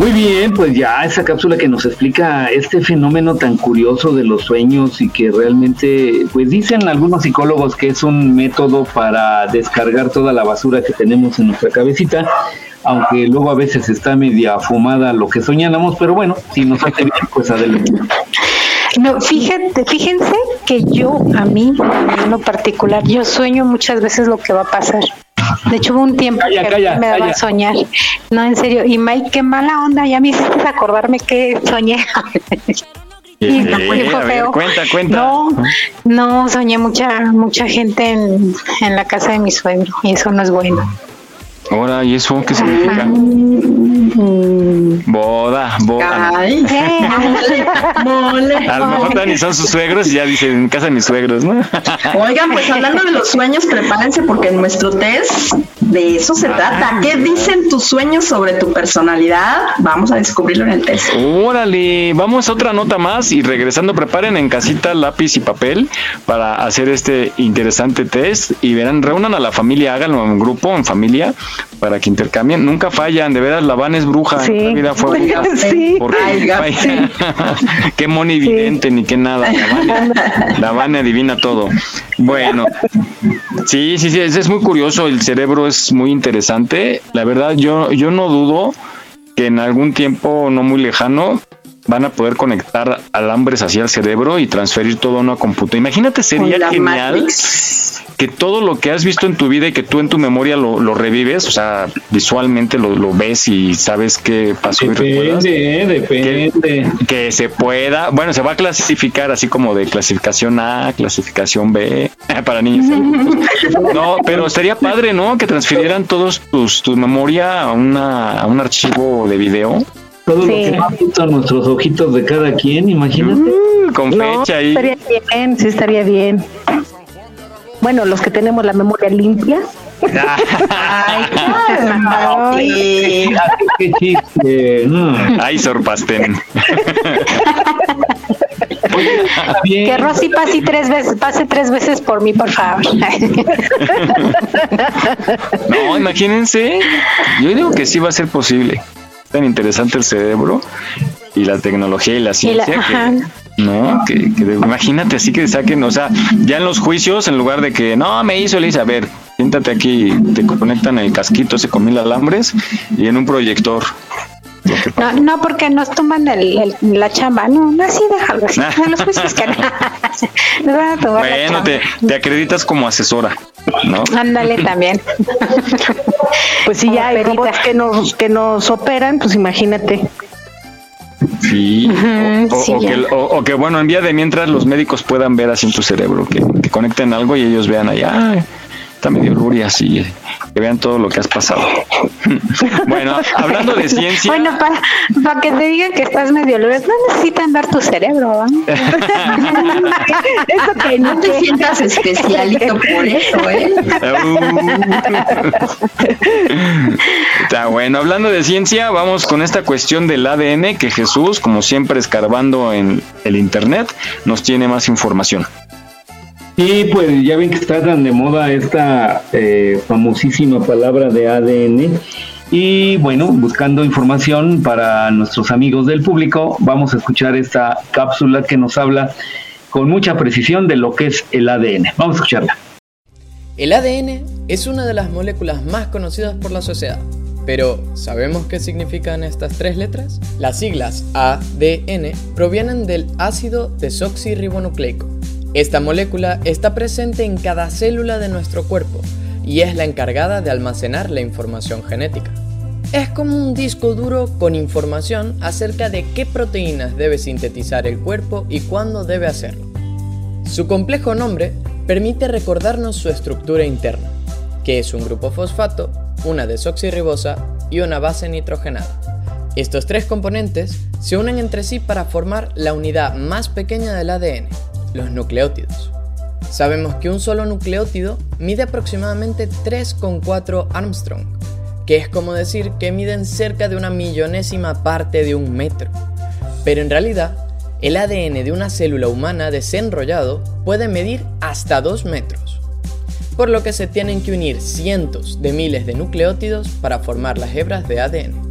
Muy bien, pues ya esa cápsula que nos explica este fenómeno tan curioso de los sueños y que realmente, pues dicen algunos psicólogos que es un método para descargar toda la basura que tenemos en nuestra cabecita, aunque luego a veces está media fumada lo que soñáramos, pero bueno, si nos hace bien, pues adelante. No, fíjate, fíjense que yo, a mí, en lo particular, yo sueño muchas veces lo que va a pasar. De hecho, hubo un tiempo Calla, que calla, me daba calla. a soñar. No, en serio. Y Mike, qué mala onda. Ya me hiciste acordarme que soñé. Y no, Eh, ver, cuenta, cuenta. No, no, soñé mucha, mucha gente en, en la casa de mi suegro. Y eso no es bueno. Ahora, ¿y eso qué significa? Boda, boda. Ay, [LAUGHS] mole. A lo mejor ni son sus suegros y ya dicen en casa de mis suegros, ¿no? [LAUGHS] Oigan, pues hablando de los sueños, prepárense porque en nuestro test de eso se trata. ¿Qué dicen tus sueños sobre tu personalidad? Vamos a descubrirlo en el test. Órale, vamos a otra nota más y regresando preparen en casita lápiz y papel para hacer este interesante test y verán, reúnan a la familia, háganlo en grupo, en familia, para que intercambien. Nunca fallan, de veras, la Van es bruja, Sí. en la vida fue [LAUGHS] bruja. Sí. Porque Ay, falla. [LAUGHS] qué moni evidente ni qué nada. La Van, la Van adivina todo. Bueno, sí, sí, sí, es, es muy curioso, el cerebro es muy interesante. La verdad, yo, yo no dudo que en algún tiempo no muy lejano van a poder conectar alambres hacia el cerebro y transferir todo a una computadora. Imagínate, sería genial Matrix. que todo lo que has visto en tu vida y que tú en tu memoria lo, lo revives, o sea, visualmente lo, lo ves y sabes qué pasó y recuerdas. Depende, eh, depende. Que se pueda, bueno, se va a clasificar así como de clasificación A, clasificación B, [LAUGHS] para niños. [LAUGHS] No, pero estaría padre, ¿no? Que transfirieran todos tus, tu memoria a, una, a un archivo de video. Todo lo Sí. que hemos visto nuestros ojitos de cada quien, imagínate. Mm, con No, fecha ahí. estaría bien, sí estaría bien. Bueno, los que tenemos la memoria limpia. Ay. Qué chiste. no. Ay, sorpasten. Bien. Que Rosy pase tres veces, pase tres veces por mí, por favor. No, imagínense. Yo digo que sí va a ser posible. Tan interesante el cerebro y la tecnología y la Y la- ciencia. que- no, que, imagínate así que saquen, o sea, ya en los juicios, en lugar de que no me hizo, dice, a ver, siéntate aquí, te conectan el casquito ese con mil alambres y en un proyector. No, no, porque nos toman el, el- la chamba. No, no, así déjalo. [LAUGHS] Así. Los juicios que [LAUGHS] nos van a tomar Bueno, te acreditas como asesora, ¿no? Ándale [LAUGHS] también. [LAUGHS] Pues si ya hay robots que nos, que nos operan, pues imagínate. Sí, o, sí, o ya. que, o- o que, bueno, en vía de mientras los médicos puedan ver así en tu cerebro, que, que conecten algo y ellos vean allá, "Ay, está medio luria así, que vean todo lo que has pasado. [LAUGHS] bueno, hablando de ciencia, Bueno, para, para que te digan que estás medio lúgubre, no necesitan ver tu cerebro. ¿va? [LAUGHS] Eso que No te sientas especialito por eso, ¿eh? Está bueno, hablando de ciencia, vamos con esta cuestión del ADN que Jesús, como siempre escarbando en el internet, nos tiene más información. Y pues ya ven que está tan de moda esta eh, famosísima palabra de ADN. Y bueno, buscando información para nuestros amigos del público, vamos a escuchar esta cápsula que nos habla con mucha precisión de lo que es el ADN. Vamos a escucharla. El ADN es una de las moléculas más conocidas por la sociedad. Pero, ¿sabemos qué significan estas tres letras? Las siglas ADN provienen del ácido desoxirribonucleico. Esta molécula está presente en cada célula de nuestro cuerpo y es la encargada de almacenar la información genética. Es como un disco duro con información acerca de qué proteínas debe sintetizar el cuerpo y cuándo debe hacerlo. Su complejo nombre permite recordarnos su estructura interna, que es un grupo fosfato, una desoxirribosa y una base nitrogenada. Estos tres componentes se unen entre sí para formar la unidad más pequeña del ADN, los nucleótidos. Sabemos que un solo nucleótido mide aproximadamente 3,4 Armstrong, que es como decir que miden cerca de una millonésima parte de un metro. Pero en realidad, el ADN de una célula humana desenrollado puede medir hasta 2 metros, por lo que se tienen que unir cientos de miles de nucleótidos para formar las hebras de ADN.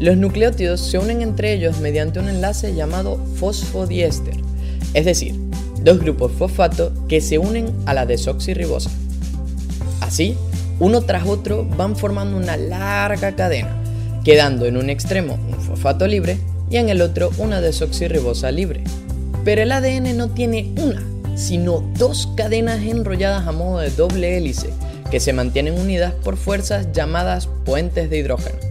Los nucleótidos se unen entre ellos mediante un enlace llamado fosfodiéster, es decir, dos grupos fosfato que se unen a la desoxirribosa. Así, uno tras otro van formando una larga cadena, quedando en un extremo un fosfato libre y en el otro una desoxirribosa libre. Pero el ADN no tiene una, sino dos cadenas enrolladas a modo de doble hélice que se mantienen unidas por fuerzas llamadas puentes de hidrógeno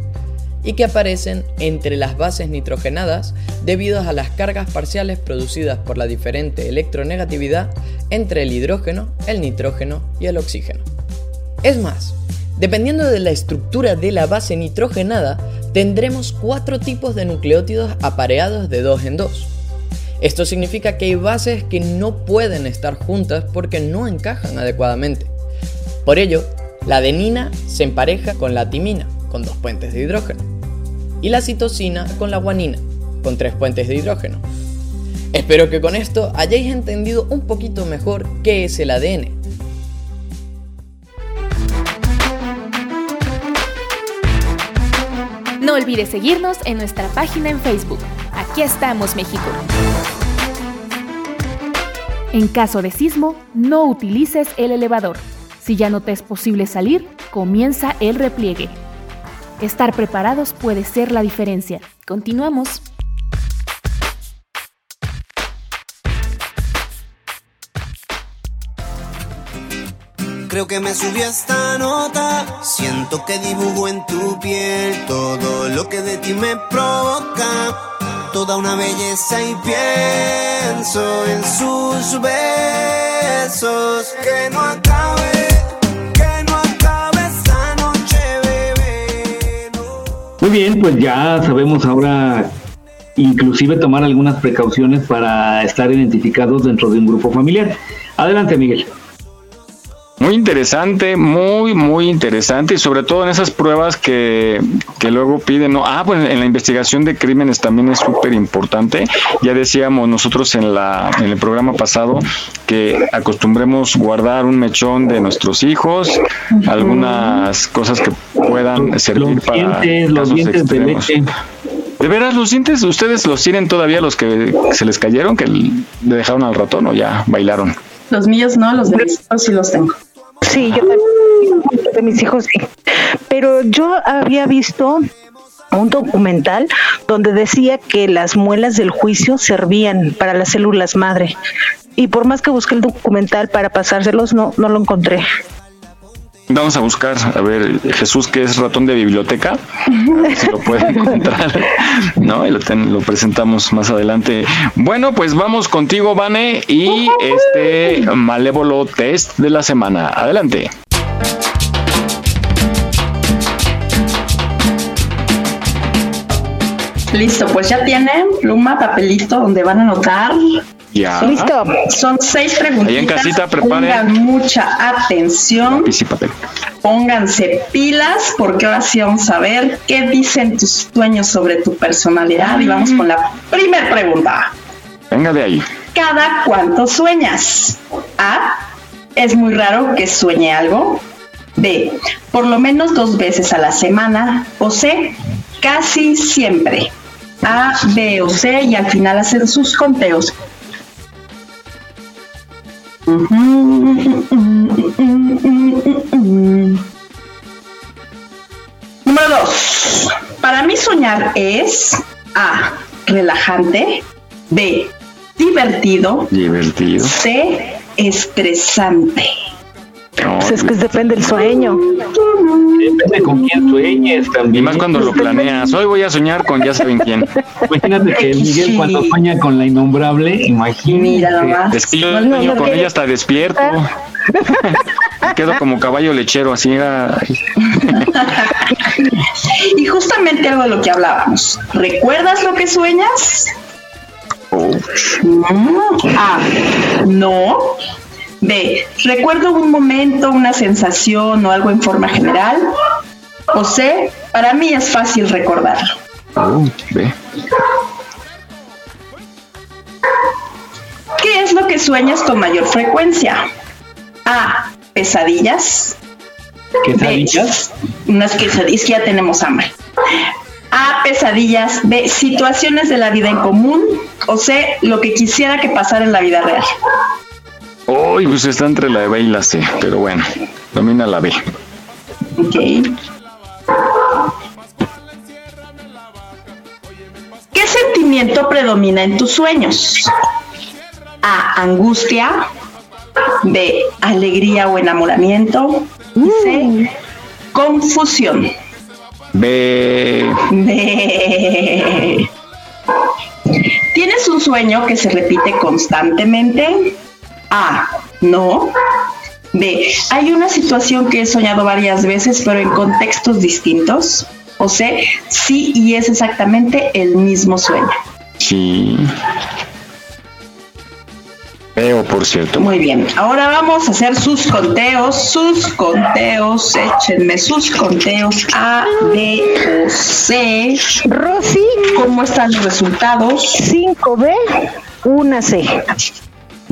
y que aparecen entre las bases nitrogenadas debido a las cargas parciales producidas por la diferente electronegatividad entre el hidrógeno, el nitrógeno y el oxígeno. Es más, dependiendo de la estructura de la base nitrogenada, tendremos cuatro tipos de nucleótidos apareados de dos en dos. Esto significa que hay bases que no pueden estar juntas porque no encajan adecuadamente. Por ello, la adenina se empareja con la timina, con dos puentes de hidrógeno, y la citosina con la guanina, con tres puentes de hidrógeno. Espero que con esto hayáis entendido un poquito mejor qué es el ADN. No olvides seguirnos en nuestra página en Facebook. Aquí estamos, México. En caso de sismo, no utilices el elevador. Si ya no te es posible salir, comienza el repliegue. Estar preparados puede ser la diferencia. Continuamos. Creo que me subió esta nota. Siento que dibujo en tu piel todo lo que de ti me provoca. Toda una belleza y pienso en sus besos. Que no acabe, Muy bien, pues ya sabemos ahora inclusive tomar algunas precauciones para estar identificados dentro de un grupo familiar. Adelante, Miguel. Muy interesante, muy, muy interesante y sobre todo en esas pruebas que, que luego piden, ¿no? Ah, pues en la investigación de crímenes también es súper importante. Ya decíamos nosotros en, la, en el programa pasado que acostumbremos guardar un mechón de nuestros hijos, algunas cosas que puedan servir Los para dientes, los casos dientes de extremos. leche. ¿De veras los dientes ustedes los tienen todavía los que se les cayeron, que le dejaron al ratón o ya bailaron? Los míos no, los de sí los tengo. Sí, yo también, de mis hijos sí. Pero yo había visto un documental donde decía que las muelas del juicio servían para las células madre. Y por más que busqué el documental para pasárselos, no, no lo encontré. Vamos a buscar, a ver, Jesús, que es ratón de biblioteca, a ver si lo puede [LAUGHS] encontrar, ¿no? Y lo, ten- lo presentamos más adelante. Bueno, pues vamos contigo, Vane, y este malévolo test de la semana. Adelante. Listo, pues ya tienen pluma, papelito donde van a anotar. Ya. Listo. Son seis preguntas. Ahí en casita, preparen. Pongan mucha atención. Lápiz y papel. Pónganse pilas porque ahora sí vamos a ver qué dicen tus sueños sobre tu personalidad. Y vamos con la primera pregunta. Venga de ahí. ¿Cada cuánto sueñas? A. Es muy raro que sueñe algo. B. Por lo menos dos veces a la semana. O C. Casi siempre. A, B o C y al final hacen sus conteos. Número dos. Para mí soñar es A. Relajante. B. Divertido. Divertido. C. Estresante. Pues es que depende del sueño. Depende con quién sueñes también. Y más cuando lo planeas. Hoy voy a soñar con ya saben quién. Imagínate que Miguel cuando sueña con la innombrable, imagínate. Es que yo sueño con ella hasta despierto. [LAUGHS] Quedo como caballo lechero, así. ay. [LAUGHS] Y justamente algo de lo que hablábamos. ¿Recuerdas lo que sueñas? Mm, A. No. B. Recuerdo un momento, una sensación o algo en forma general. O C. Para mí es fácil recordarlo. Oh, ve. ¿Qué es lo que sueñas con mayor frecuencia? A. Pesadillas. ¿Quesadillas? B, unas quesadillas, que ya tenemos hambre. A. Pesadillas. B. Situaciones de la vida en común. O C. Lo que quisiera que pasara en la vida real. Uy, pues está entre la B y la C, pero bueno, domina la B. Ok. ¿Qué sentimiento predomina en tus sueños? A. Angustia. B. Alegría o enamoramiento. C. Confusión. B. B. ¿Tienes un sueño que se repite constantemente? A. No. B. Hay una situación que he soñado varias veces, pero en contextos distintos. O C. Sí, y es exactamente el mismo sueño. Sí. Veo, por cierto. Muy bien. Ahora vamos a hacer sus conteos, sus conteos. Échenme sus conteos A, B o C. Rosy. ¿Cómo están los resultados? 5B, una C.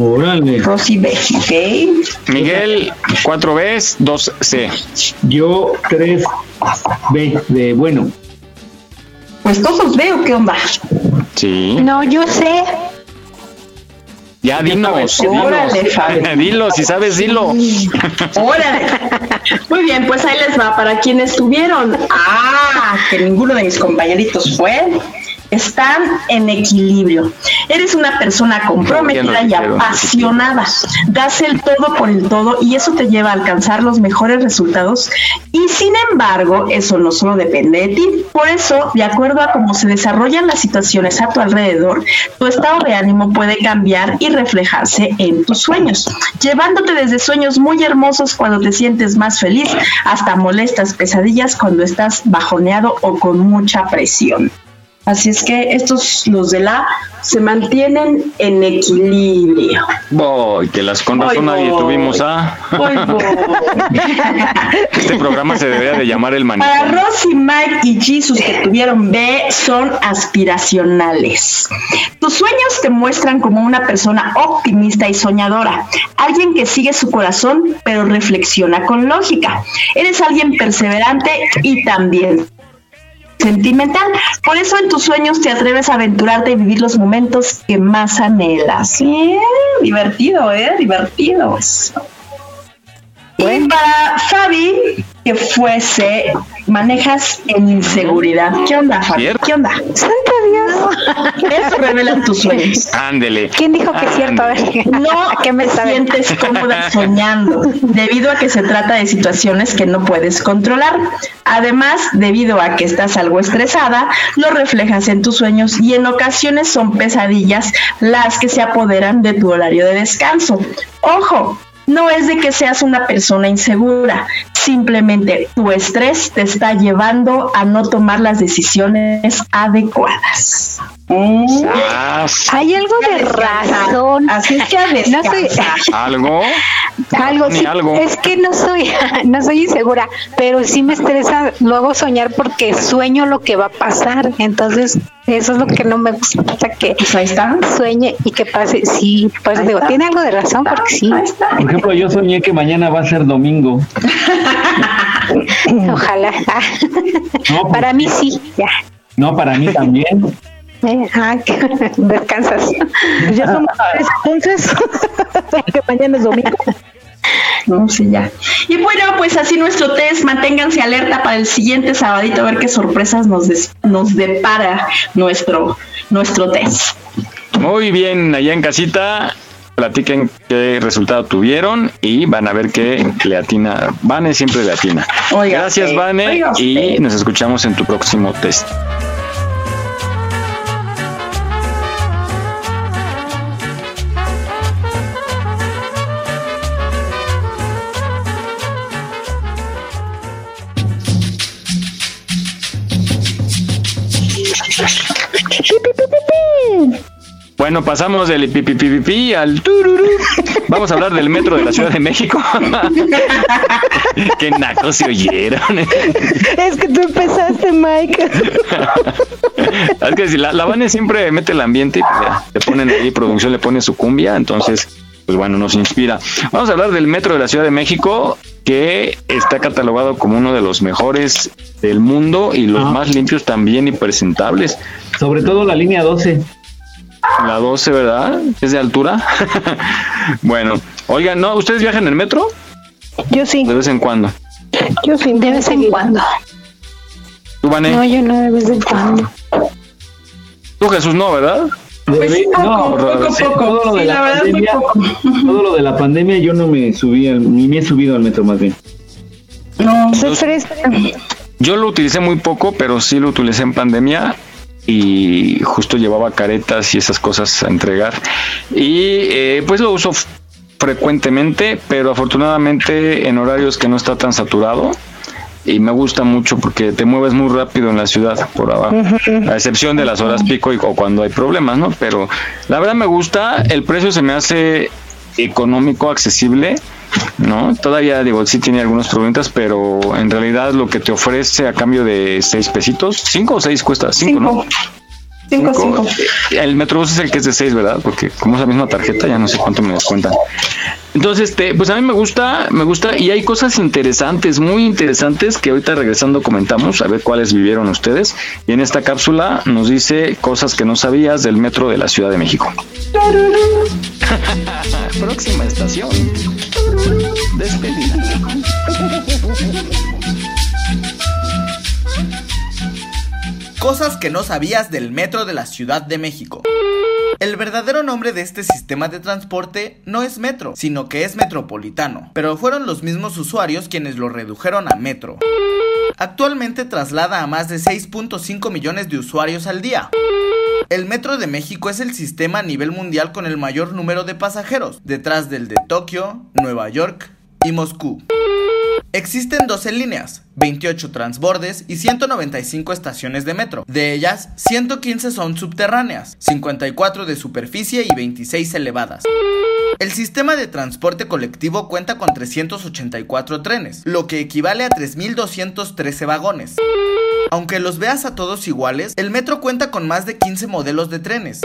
Órale. Rosy B, ok. Miguel, 4 B, 2 C. Yo 3 B de bueno. Pues todos veo qué onda. Sí. No, yo sé. Ya dinos, Órale. Fabi. [LAUGHS] dilo, si sabes, dilo. Órale. Muy bien, pues ahí les va. Para quienes tuvieron, ah, que ninguno de mis compañeritos fue, están en equilibrio. Eres una persona comprometida y apasionada. Das el todo por el todo y eso te lleva a alcanzar los mejores resultados. Y sin embargo, eso no solo depende de ti. Por eso, de acuerdo a cómo se desarrollan las situaciones a tu alrededor, tu estado de ánimo puede cambiar y reflejarse en tus sueños, llevándote desde sueños muy hermosos cuando te sientes más feliz hasta molestas pesadillas cuando estás bajoneado o con mucha presión. Así es que estos, los de la, se mantienen en equilibrio. Voy, que las con razón nadie tuvimos a. Voy, voy. [LAUGHS] Este programa se debería de llamar el Para manicomio. Rosy, Mike y Jesus que tuvieron B son aspiracionales. Tus sueños te muestran como una persona optimista y soñadora, alguien que sigue su corazón pero reflexiona con lógica. Eres alguien perseverante y también sentimental. Por eso en tus sueños te atreves a aventurarte y vivir los momentos que más anhelas. Bien, divertido, ¿eh? Divertido. Y para Fabi, que fuese, manejas en inseguridad. ¿Qué onda, Fabi? ¿Qué onda? Santo Dios. Eso revelan tus sueños. Ándele. ¿Quién dijo que es cierto? A ver, [LAUGHS] No ¿qué me te sientes cómoda soñando, debido a que se trata de situaciones que no puedes controlar. Además, debido a que estás algo estresada, lo reflejas en tus sueños y en ocasiones son pesadillas las que se apoderan de tu horario de descanso. Ojo, no es de que seas una persona insegura, simplemente tu estrés te está llevando a no tomar las decisiones adecuadas. Mm. Hay algo de razón. Así es que a [LAUGHS] No soy. ¿Algo? algo, Ni sí, algo. es que no soy, [LAUGHS] no soy insegura, pero sí me estresa luego soñar porque sueño lo que va a pasar. Entonces, eso es lo que no me gusta, que Pues ahí está. sueñe y que pase. Sí, pues Ahí digo, está. tiene algo de razón porque sí. Por ejemplo, yo soñé que mañana va a ser domingo. [LAUGHS] [LAUGHS] Ojalá. No, Para mí sí, ya. No, para mí también. [LAUGHS] Ah, [LAUGHS] descansas. Ya somos tres, entonces, que mañana es domingo. No, sí, ya. Y bueno, pues así nuestro test. Manténganse alerta para el siguiente sabadito a ver qué sorpresas nos, des- nos depara nuestro, nuestro test. Muy bien, allá en casita, platiquen qué resultado tuvieron y van a ver que le atina. Vane siempre le atina. Oiga Gracias, Vane, oiga y nos escuchamos en tu próximo test. Bueno, pasamos del pipipipipi al tururú. Vamos a hablar del metro de la Ciudad de México. Qué nacos se oyeron. Es que tú empezaste, Mike. Es que si la, la Vane siempre mete el ambiente y pues, ya, le ponen ahí, producción le pone su cumbia, entonces, pues bueno, nos inspira. Vamos a hablar del metro de la Ciudad de México, que está catalogado como uno de los mejores del mundo y los más limpios también y presentables. Sobre todo la línea 12. La 12, ¿verdad? ¿Es de altura? [LAUGHS] bueno, oigan, ¿no? ¿Ustedes viajan en el metro? Yo sí. De vez en cuando. Yo sí. De vez en cuando. ¿Tú, Vane? No, yo no de vez en cuando. Tú, Jesús, no, ¿verdad? Debe- no, sí, todo lo de Sí, la, pandemia, [LAUGHS] todo lo de la pandemia yo no me subí, al- ni me he subido al metro más bien. No. Yo lo utilicé muy poco, pero sí lo utilicé en pandemia y justo llevaba caretas y esas cosas a entregar. Y eh, pues lo uso frecuentemente, pero afortunadamente en horarios que no está tan saturado. Y me gusta mucho porque te mueves muy rápido en la ciudad por abajo, a excepción de las horas pico y, o cuando hay problemas, ¿no? Pero la verdad me gusta, el precio se me hace económico, accesible, ¿no? Todavía, digo, sí tiene algunos problemas, pero en realidad lo que te ofrece a cambio de seis pesitos, cinco o seis cuesta, cinco, ¿no? Cinco, cinco. El Metrobús es el que es de seis, ¿verdad? Porque como es la misma tarjeta, ya no sé cuánto me descuentan. Entonces, este, pues a mí me gusta, me gusta, y hay cosas interesantes, muy interesantes, que ahorita regresando comentamos, a ver cuáles vivieron ustedes. Y en esta cápsula nos dice cosas que no sabías del metro de la Ciudad de México. [LAUGHS] Próxima estación. Despedida. Cosas que no sabías del metro de la Ciudad de México. El verdadero nombre de este sistema de transporte no es metro, sino que es metropolitano, pero fueron los mismos usuarios quienes lo redujeron a metro. Actualmente traslada a más de 6.5 millones de usuarios al día. El Metro de México es el sistema a nivel mundial con el mayor número de pasajeros, detrás del de Tokio, Nueva York y Moscú. Existen 12 líneas, 28 transbordes y 195 estaciones de metro. De ellas, 115 son subterráneas, 54 de superficie y 26 elevadas. El sistema de transporte colectivo cuenta con 384 trenes, lo que equivale a 3.213 vagones. Aunque los veas a todos iguales, el metro cuenta con más de 15 modelos de trenes.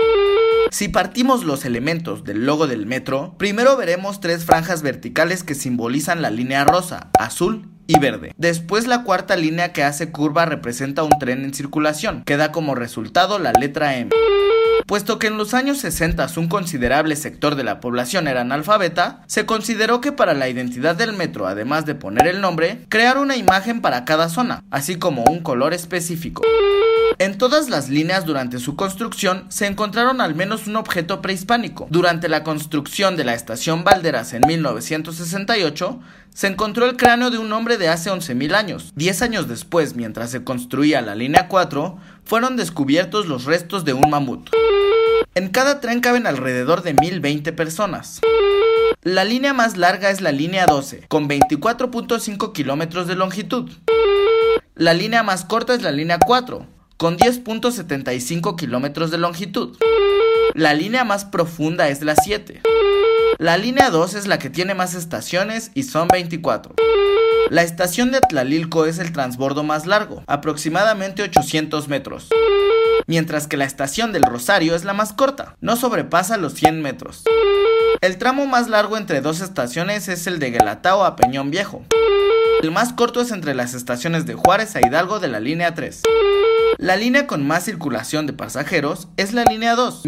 Si partimos los elementos del logo del metro, primero veremos tres franjas verticales que simbolizan la línea rosa, azul y verde. Después la cuarta línea que hace curva representa un tren en circulación, que da como resultado la letra M. Puesto que en los años 60 un considerable sector de la población era analfabeta, se consideró que para la identidad del metro, además de poner el nombre, crear una imagen para cada zona, así como un color específico. En todas las líneas durante su construcción se encontraron al menos un objeto prehispánico. Durante la construcción de la estación Valderas en 1968, se encontró el cráneo de un hombre de hace 11.000 años. Diez años después, mientras se construía la línea 4, fueron descubiertos los restos de un mamut. En cada tren caben alrededor de 1020 personas. La línea más larga es la línea 12, con 24.5 kilómetros de longitud. La línea más corta es la línea 4, con 10.75 kilómetros de longitud. La línea más profunda es la 7. La línea 2 es la que tiene más estaciones y son 24. La estación de Tlalilco es el transbordo más largo, aproximadamente 800 metros. Mientras que la estación del Rosario es la más corta, no sobrepasa los 100 metros. El tramo más largo entre dos estaciones es el de Guelatao a Peñón Viejo. El más corto es entre las estaciones de Juárez a Hidalgo de la línea 3. La línea con más circulación de pasajeros es la línea 2,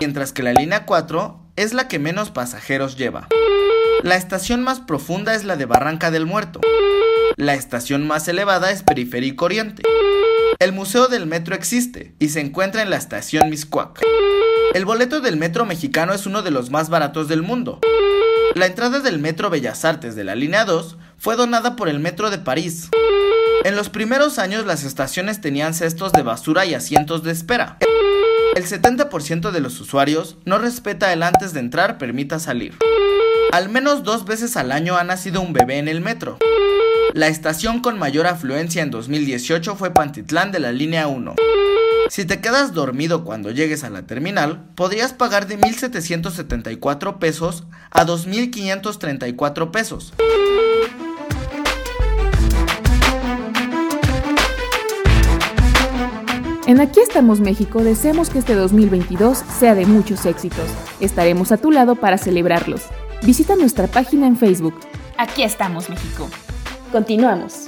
mientras que la línea 4 es la que menos pasajeros lleva. La estación más profunda es la de Barranca del Muerto. La estación más elevada es Periférico Oriente. El Museo del Metro existe y se encuentra en la estación Miscuac. El boleto del metro mexicano es uno de los más baratos del mundo. La entrada del Metro Bellas Artes de la línea 2 fue donada por el Metro de París. En los primeros años las estaciones tenían cestos de basura y asientos de espera. El 70% de los usuarios no respeta el antes de entrar permita salir. Al menos dos veces al año ha nacido un bebé en el metro. La estación con mayor afluencia en 2018 fue Pantitlán de la línea 1. Si te quedas dormido cuando llegues a la terminal, podrías pagar de 1.774 pesos a 2.534 pesos. En Aquí estamos México deseamos que este 2022 sea de muchos éxitos. Estaremos a tu lado para celebrarlos. Visita nuestra página en Facebook. Aquí estamos México. Continuamos.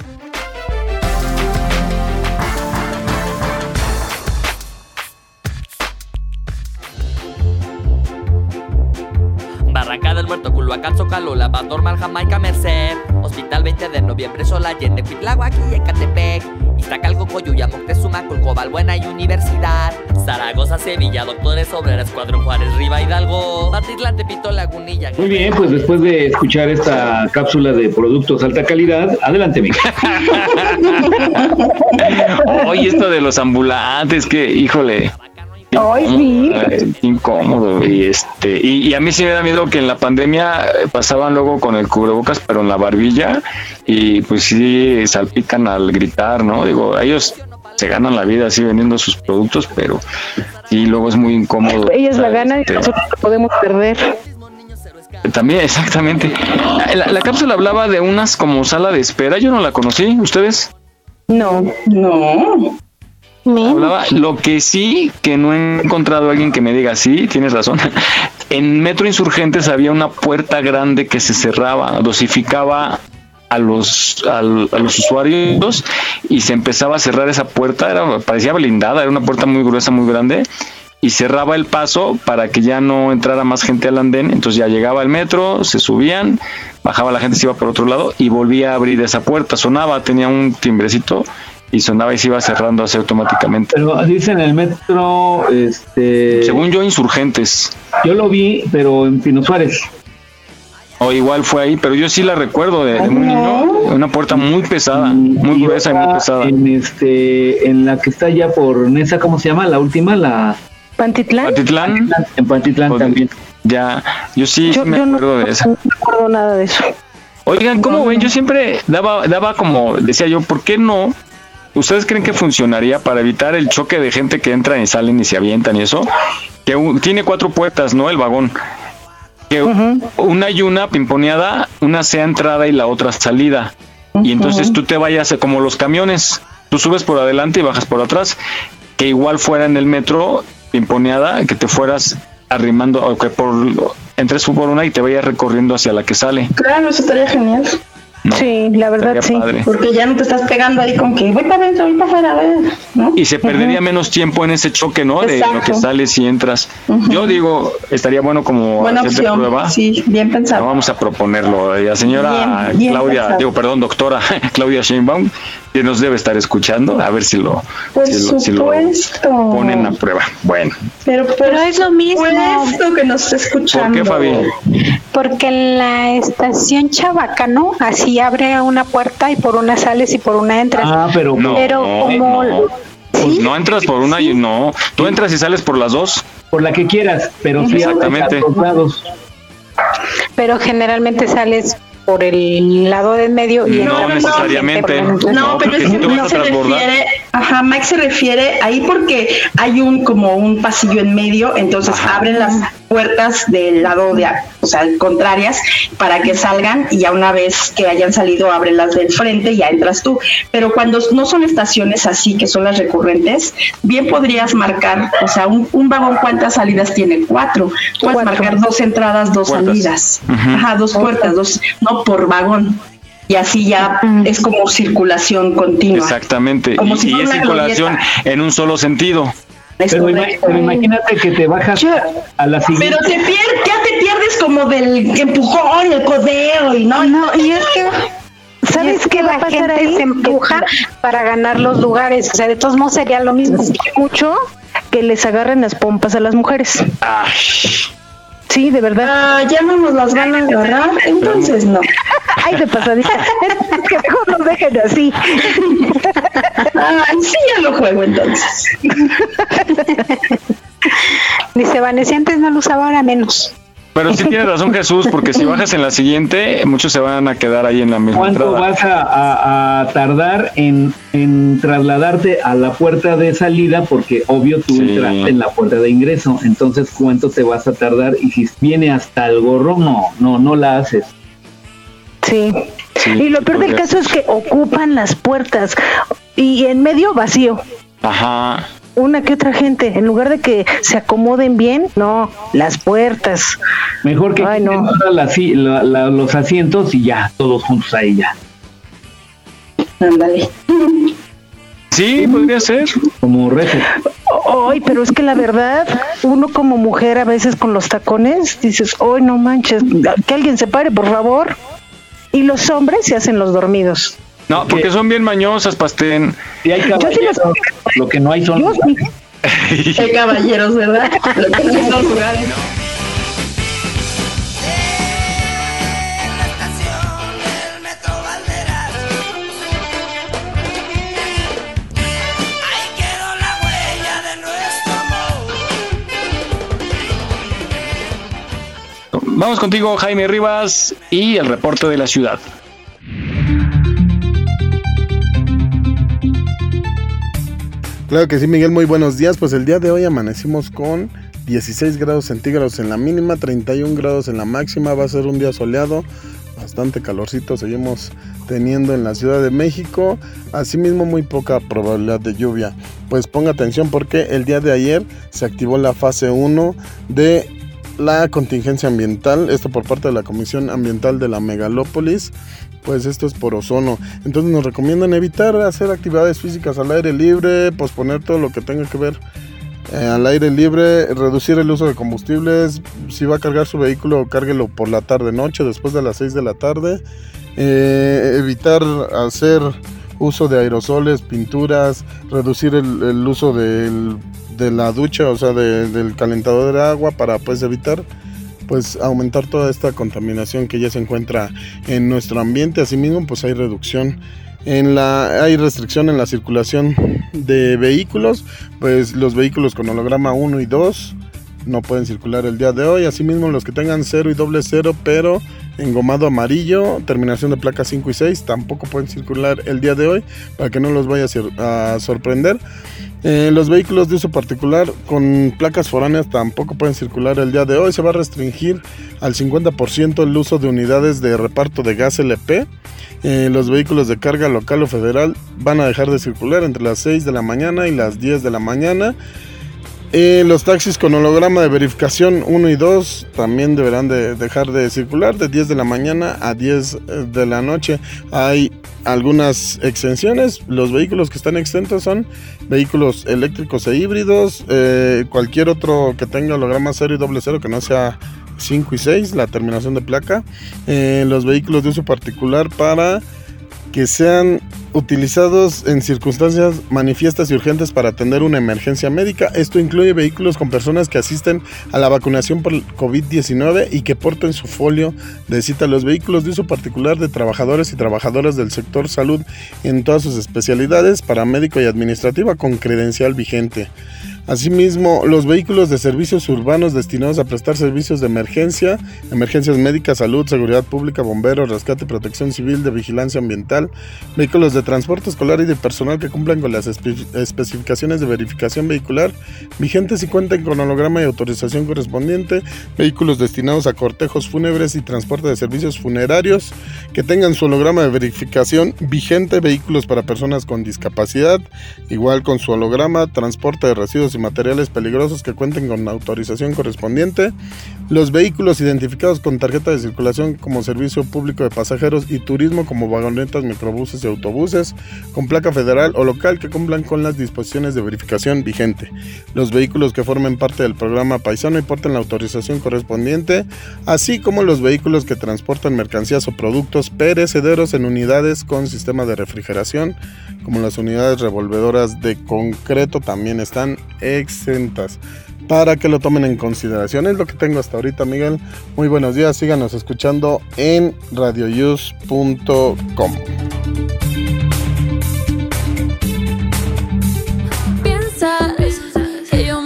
Culhuacán, Zócalo, Lavador, Jamaica, Merced. Hospital 20 de noviembre, Sola, Allende, Cuitláhuac y Ecatepec. Iztacalco, Coyuya, Moctezuma, Colcobal, Buena y Universidad. Zaragoza, Sevilla, Doctores, Obreras, Cuadro Juárez, Riva, Hidalgo. Patitlán, Tepito, Lagunilla Muy bien, pues después de escuchar esta cápsula de productos alta calidad, adelante, Miguel. [LAUGHS] Oye, esto de los ambulantes, que, híjole. Ay, sí. Incómodo y este y, y a mí sí me da miedo que en la pandemia eh, pasaban luego con el cubrebocas pero en la barbilla y pues sí salpican al gritar no digo ellos se ganan la vida así vendiendo sus productos pero sí luego es muy incómodo Ellos la ganan y Este, nosotros la podemos perder. también exactamente la, la cápsula hablaba de unas como sala de espera yo no la conocí ustedes No. No. Hablaba, lo que sí, que no he encontrado a alguien que me diga, sí, tienes razón. [LAUGHS] En Metro Insurgentes había una puerta grande que se cerraba, dosificaba a los, a los usuarios y se empezaba a cerrar esa puerta, era, parecía blindada, era una puerta muy gruesa, muy grande, y cerraba el paso para que ya no entrara más gente al andén, entonces ya llegaba el metro, se subían, bajaba la gente, se iba por otro lado y volvía a abrir esa puerta, sonaba, tenía un timbrecito y sonaba y se iba cerrando así automáticamente. Pero dice en el metro, este... Según yo, insurgentes. Yo lo vi, pero en Pino Suárez. O igual fue ahí, pero yo sí la recuerdo de, de muy niño. Una puerta muy pesada, muy Y gruesa y muy pesada. En, este, en la que está ya por Nesa, ¿cómo se llama? La última, la... ¿Pantitlán? Pantitlán. En Pantitlán también. Ya, yo sí, me acuerdo de esa. No recuerdo nada de eso. Oigan, ¿cómo ven? Yo siempre daba, daba como, decía yo, ¿por qué no? ¿Ustedes creen que funcionaría para evitar el choque de gente que entran y salen y se avientan y eso? Que un- tiene cuatro puertas, ¿no? El vagón. Que una y una pimponeada, una sea entrada y la otra salida. Y entonces tú te vayas como los camiones. Tú subes por adelante y bajas por atrás. Que igual fuera en el metro pimponeada, que te fueras arrimando, o que por entres por una y te vayas recorriendo hacia la que sale. Claro, eso estaría genial. Sí, la verdad sí. Padre. Porque ya no te estás pegando ahí con que voy para adentro, voy para afuera, a ver, ¿no? Y se perdería menos tiempo en ese choque, ¿no? De lo que sales y entras. Yo digo, estaría bueno como Buena hacer de opción. prueba. Sí, bien pensado. Vamos a proponerlo. La señora Bien, bien Claudia, pensado. digo, perdón, doctora [LAUGHS] Claudia Sheinbaum, que nos debe estar escuchando, a ver si lo, Por si lo, si lo supuesto. ponen a prueba. Bueno, Pero, Pero es lo mismo. Que nos está ¿por escuchando. qué, Fabi? Porque en la estación Chabacano, así abre una puerta y por una sales y por una entras. Ah, pero... No, Pero como... no. Pues no entras por una y no. Tú entras y sales por las dos. Por la que quieras, pero sí Exactamente. Pero generalmente sales por el lado del medio y No la necesariamente. No, pero es que se refiere, ajá, Mike se refiere ahí porque hay un como un pasillo en medio, entonces abren las puertas del lado de, o sea, contrarias para que salgan y ya una vez que hayan salido abren las del frente y ya entras tú. Pero cuando no son estaciones así que son las recurrentes, bien podrías marcar, o sea, un, un vagón cuántas salidas tiene, cuatro. Puedes marcar dos entradas, dos Puertas. salidas. Ajá, dos puertas, dos, no por vagón. Y así ya es como circulación continua. Exactamente. Como y si y es circulación glorieta. en un solo sentido. Pero, pero imagínate que te bajas a la siguiente. Pero te pierdes, ya te pierdes como del empujón, el codeo y no. No, y es que ¿Sabes qué qué va a la pasar gente ahí? se empuja para ganar los lugares. O sea, de todos modos sería lo mismo. mucho que les agarren las pompas a las mujeres. Sí, de verdad. Ah, ya no nos las van a agarrar, entonces no. [LAUGHS] Ay, de pasadita. Es [LAUGHS] que mejor nos dejen así. Ah, sí, ya lo juego entonces. [LAUGHS] Dice Vanessa, antes no lo usaba, ahora menos. Pero sí tiene razón Jesús, porque si bajas en la siguiente, muchos se van a quedar ahí en la misma ¿Cuánto entrada. vas a, a- a tardar en, en trasladarte a la puerta de salida? Porque obvio tú Sí. entraste en la puerta de ingreso. Entonces, ¿cuánto te vas a tardar? Y si viene hasta el gorro, no, no, no la haces. Sí. Sí, y lo sí peor del caso es que ocupan las puertas y en medio vacío. Ajá. Una que otra gente, en lugar de que se acomoden bien, no, las puertas. Mejor que Ay, no. la- la- los asientos y ya, todos juntos ahí ya. Ándale. Sí, podría ser. Como reset. Ay, pero es que la verdad, uno como mujer a veces con los tacones dices, ay, no manches, que alguien se pare, por favor. Y los hombres se hacen los dormidos. No, porque son bien mañosas, Pastén. Y hay Yo sí caballeros, los- lo que no hay son... Yo sí. [LAUGHS] Qué caballeros, ¿verdad? [LAUGHS] Lo que no son lugares. Vamos contigo, Jaime Rivas, y el reporte de la ciudad. Claro que sí, Miguel, muy buenos días. Pues el día de hoy amanecimos con 16 grados centígrados en la mínima, 31 grados en la máxima. Va a ser un día soleado, bastante calorcito seguimos teniendo en la Ciudad de México. Asimismo, muy poca probabilidad de lluvia. Pues ponga atención porque el día de ayer se activó la fase 1 de la contingencia ambiental, esto por parte de la Comisión Ambiental de la Megalópolis, pues esto es por ozono. Entonces nos recomiendan evitar hacer actividades físicas al aire libre, posponer todo lo que tenga que ver eh, al aire libre, reducir el uso de combustibles, si va a cargar su vehículo, cárguelo por la tarde noche, después de las 6 de la tarde, Eh, evitar hacer uso de aerosoles, pinturas, reducir el, el uso del- de la ducha, o sea, de- del calentador de agua para pues evitar pues aumentar toda esta contaminación que ya se encuentra en nuestro ambiente. Asimismo, pues hay reducción en la hay restricción en la circulación de vehículos, pues los vehículos con holograma 1 y 2 no pueden circular el día de hoy. Asimismo, los que tengan 0 y doble 0, pero engomado amarillo, terminación de placa 5 y 6, tampoco pueden circular el día de hoy para que no los vaya a sor- a sorprender. Eh, los vehículos de uso particular con placas foráneas tampoco pueden circular el día de hoy. Se va a restringir al 50% el uso de unidades de reparto de gas LP. Eh, los vehículos de carga local o federal van a dejar de circular entre las 6 de la mañana y las 10 de la mañana. Eh, los taxis con holograma de verificación 1 y 2 también deberán de dejar de circular de 10 de la mañana a 10 de la noche. Hay algunas exenciones. Los vehículos que están exentos son vehículos eléctricos e híbridos. eh, cualquier otro que tenga holograma 0 y doble 0 que no sea 5 y 6, la terminación de placa. eh, los vehículos de uso particular para que sean utilizados en circunstancias manifiestas y urgentes para atender una emergencia médica. Esto incluye vehículos con personas que asisten a la vacunación por el COVID-19 y que porten su folio de cita. Los vehículos de uso particular de trabajadores y trabajadoras del sector salud en todas sus especialidades, paramédico y administrativa con credencial vigente. Asimismo, los vehículos de servicios urbanos destinados a prestar servicios de emergencia, emergencias médicas, salud, seguridad pública, bomberos, rescate, protección civil, de vigilancia ambiental, vehículos de transporte escolar y de personal que cumplan con las espe- especificaciones de verificación vehicular vigentes y cuenten con holograma y autorización correspondiente, vehículos destinados a cortejos fúnebres y transporte de servicios funerarios que tengan su holograma de verificación vigente, vehículos para personas con discapacidad, igual con su holograma, transporte de residuos y materiales peligrosos que cuenten con autorización correspondiente, los vehículos identificados con tarjeta de circulación como servicio público de pasajeros y turismo como vagonetas, microbuses y autobuses con placa federal o local que cumplan con las disposiciones de verificación vigente, los vehículos que formen parte del programa paisano y porten la autorización correspondiente, así como los vehículos que transportan mercancías o productos perecederos en unidades con sistema de refrigeración, como las unidades revolvedoras de concreto también están exentas para que lo tomen en consideración. Es lo que tengo hasta ahorita, Miguel. Muy buenos días, síganos escuchando en radioyus.com. Piensas que yo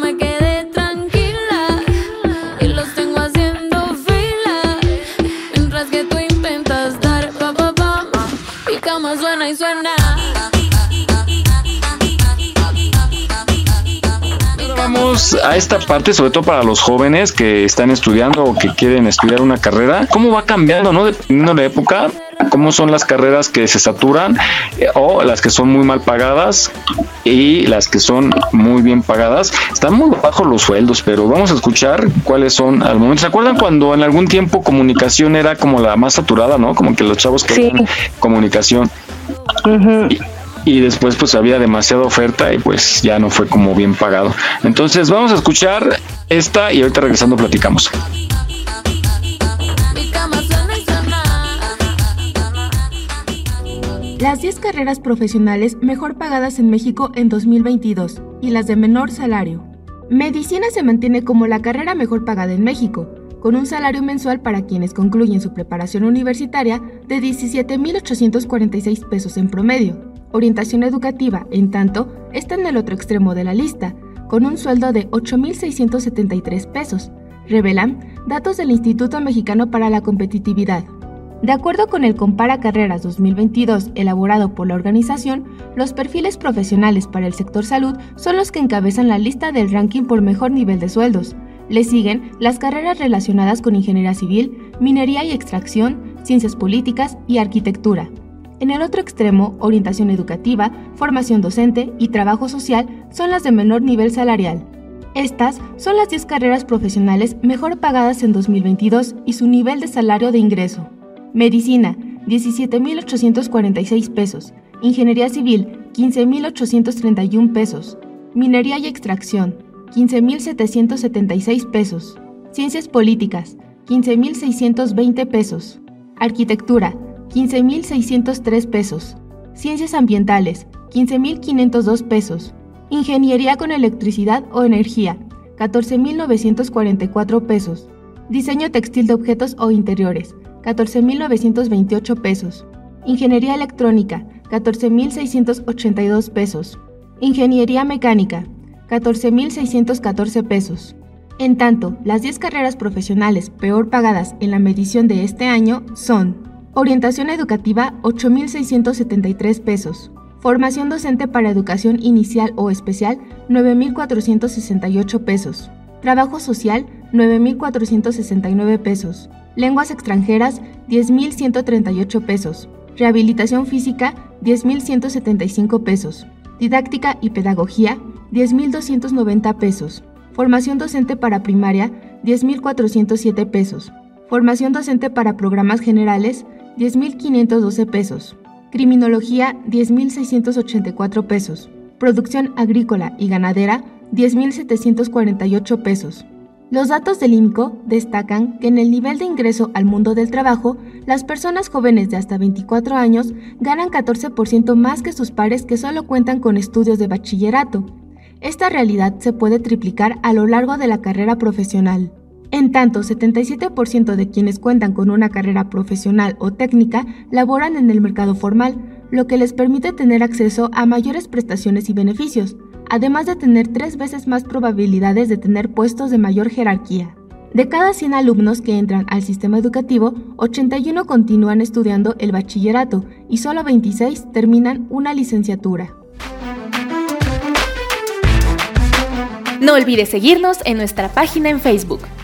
Vamos a esta parte, sobre todo para los jóvenes que están estudiando o que quieren estudiar una carrera. ¿Cómo va cambiando, no? Dependiendo de la época, cómo son las carreras que se saturan eh, o las que son muy mal pagadas y las que son muy bien pagadas. Están muy bajos los sueldos, pero vamos a escuchar cuáles son al momento. ¿Se acuerdan cuando en algún tiempo comunicación era como la más saturada, no? Como que los chavos que comunicación. Y después pues había demasiada oferta y pues ya no fue como bien pagado. Entonces vamos a escuchar esta y ahorita regresando platicamos. Las 10 carreras profesionales mejor pagadas en México en 2022 y las de menor salario. Medicina se mantiene como la carrera mejor pagada en México, con un salario mensual para quienes concluyen su preparación universitaria de 17.846 pesos en promedio. Orientación educativa, en tanto, está en el otro extremo de la lista, con un sueldo de 8.673 pesos, revelan datos del Instituto Mexicano para la Competitividad. De acuerdo con el Compara Carreras 2022 elaborado por la organización, los perfiles profesionales para el sector salud son los que encabezan la lista del ranking por mejor nivel de sueldos. Le siguen las carreras relacionadas con ingeniería civil, minería y extracción, ciencias políticas y arquitectura. En el otro extremo, orientación educativa, formación docente y trabajo social son las de menor nivel salarial. Estas son las 10 carreras profesionales mejor pagadas en 2022 y su nivel de salario de ingreso. Medicina, 17.846 pesos. Ingeniería civil, 15.831 pesos. Minería y extracción, 15.776 pesos. Ciencias políticas, 15.620 pesos. Arquitectura, 15.603 pesos. Ciencias ambientales, 15.502 pesos. Ingeniería con electricidad o energía, 14.944 pesos. Diseño textil de objetos o interiores, 14.928 pesos. Ingeniería electrónica, 14.682 pesos. Ingeniería mecánica, 14.614 pesos. En tanto, las 10 carreras profesionales peor pagadas en la medición de este año son Orientación educativa, 8.673 pesos. Formación docente para educación inicial o especial, 9.468 pesos. Trabajo social, 9.469 pesos. Lenguas extranjeras, 10.138 pesos. Rehabilitación física, 10.175 pesos. Didáctica y pedagogía, 10.290 pesos. Formación docente para primaria, 10.407 pesos. Formación docente para programas generales, 10.512 pesos. Criminología, 10.684 pesos. Producción agrícola y ganadera, 10.748 pesos. Los datos del INCO destacan que en el nivel de ingreso al mundo del trabajo, las personas jóvenes de hasta 24 años ganan 14% más que sus pares que solo cuentan con estudios de bachillerato. Esta realidad se puede triplicar a lo largo de la carrera profesional. En tanto, 77% de quienes cuentan con una carrera profesional o técnica laboran en el mercado formal, lo que les permite tener acceso a mayores prestaciones y beneficios, además de tener tres veces más probabilidades de tener puestos de mayor jerarquía. De cada 100 alumnos que entran al sistema educativo, 81 continúan estudiando el bachillerato y solo 26 terminan una licenciatura. No olvides seguirnos en nuestra página en Facebook.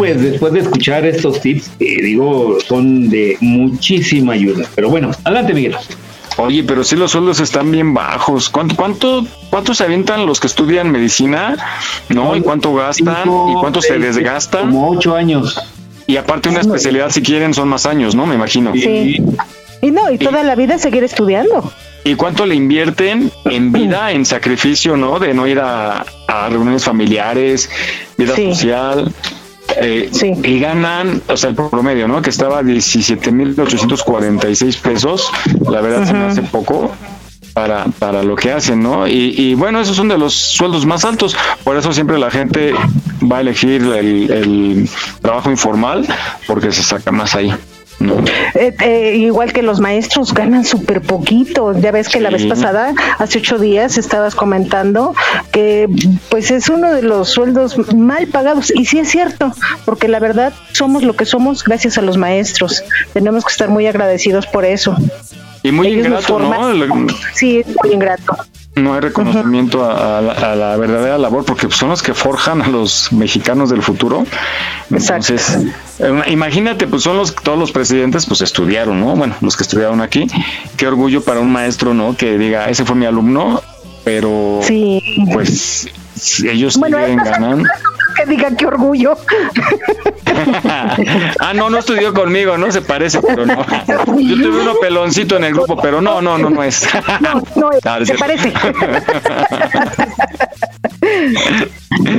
Pues después de escuchar estos tips, eh, digo, son de muchísima ayuda. Pero bueno, adelante, Miguel. Oye, pero sí los sueldos están bien bajos. ¿Cuánto, cuánto, cuánto se avientan los que estudian medicina? ¿No? ¿Y cuánto gastan? ¿Y cuánto se desgastan? Como ocho años. Y aparte una especialidad, si quieren, son más años, ¿no? Me imagino. Sí. Y no, y toda la vida seguir estudiando. ¿Y cuánto le invierten en [CLEARS THROAT] vida, en sacrificio, ¿no? De no ir a, a reuniones familiares, vida Sí. social. Eh, Y ganan, o sea, el promedio, ¿no? Que estaba a 17.846 pesos. La verdad se me hace poco para, para lo que hacen, ¿no? Y, y bueno, esos son de los sueldos más altos. Por eso siempre la gente va a elegir el, el trabajo informal porque se saca más ahí. Eh, eh, igual que los maestros ganan súper poquito. Ya ves que la vez pasada, hace ocho días, estabas comentando que pues es uno de los sueldos mal pagados. Y sí es cierto, porque la verdad somos lo que somos gracias a los maestros. Tenemos que estar muy agradecidos por eso. Y muy Ellos ingrato, ¿no? Sí, es muy ingrato. No hay reconocimiento a, a la, a la verdadera labor porque son los que forjan a los mexicanos del futuro. Entonces, eh, imagínate, pues son los todos los presidentes, pues estudiaron, ¿no? Bueno, los que estudiaron aquí. Qué orgullo para un maestro, ¿no? Que diga, ese fue mi alumno, pero pues ellos Bueno, siguen ganando. Que digan qué orgullo. [LAUGHS] ah, no, no estudió conmigo, no se parece, pero no. Yo tuve uno peloncito en el grupo, pero no, no, no, no es. [LAUGHS] No, no, Ah, es se cierto. parece. [LAUGHS]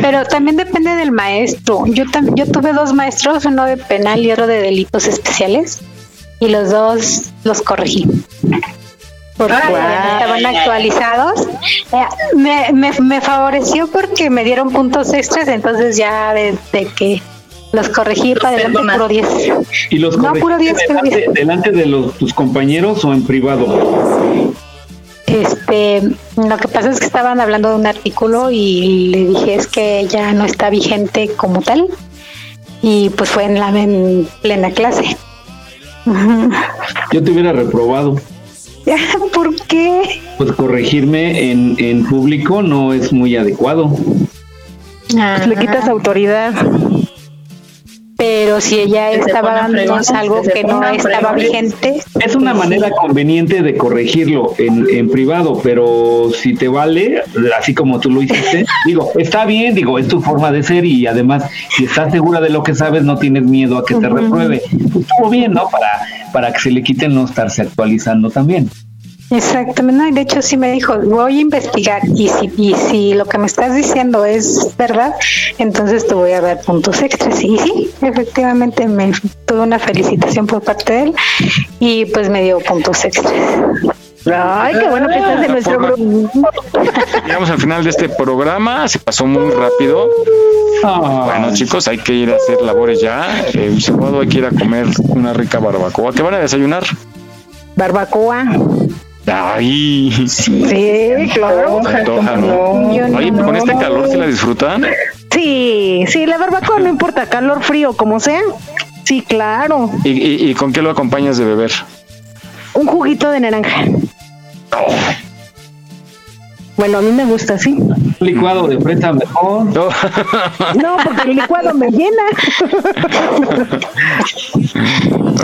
Pero también depende del maestro. Yo yo tuve dos maestros, uno de penal y otro de delitos especiales, y los dos los corregí. Porque ay, estaban actualizados. Eh, Me, me, me favoreció porque me dieron puntos extras, entonces ya desde que los corregí para adelante puro 10. ¿Y los No, puro 10, corregiste puro 10. delante, delante de los, tus compañeros o en privado? Este, lo que pasa es que estaban hablando de un artículo y le dije es que ya no está vigente como tal y pues fue en la en plena clase. Yo te hubiera reprobado. ¿Por qué? Pues corregirme en, en público no es muy adecuado. Pues le quitas autoridad. Pero si ella estaba dándonos algo que no estaba vigente, Es una manera conveniente de corregirlo en, en privado, pero si te vale, así como tú lo hiciste, [LAUGHS] digo, está bien, digo, es tu forma de ser y además, si estás segura de lo que sabes, no tienes miedo a que te repruebe. Estuvo bien, ¿no? Para, para que se le quiten no estarse actualizando también. Exactamente, no, y de hecho sí me dijo, voy a investigar y si, y si lo que me estás diciendo es verdad, entonces te voy a dar puntos extras. Y sí, efectivamente me tuve una felicitación por parte de él y pues me dio puntos extras. Ay, qué bueno que estás en nuestro grupo. Llegamos al final de este programa, se pasó muy rápido. Bueno, chicos, hay que ir a hacer labores ya. Eh, sábado hay que ir a comer una rica barbacoa. ¿Qué van a desayunar? Barbacoa. Ay, Sí, claro. se antoja, ¿no? No. Oye, con este calor se la disfrutan. Sí, sí, la barbacoa no importa, calor, frío, como sea. Sí, claro. ¿Y, y, y con qué lo acompañas de beber? Un juguito de naranja. Bueno, a mí me gusta así. Licuado de fresa mejor. No, porque el licuado me llena.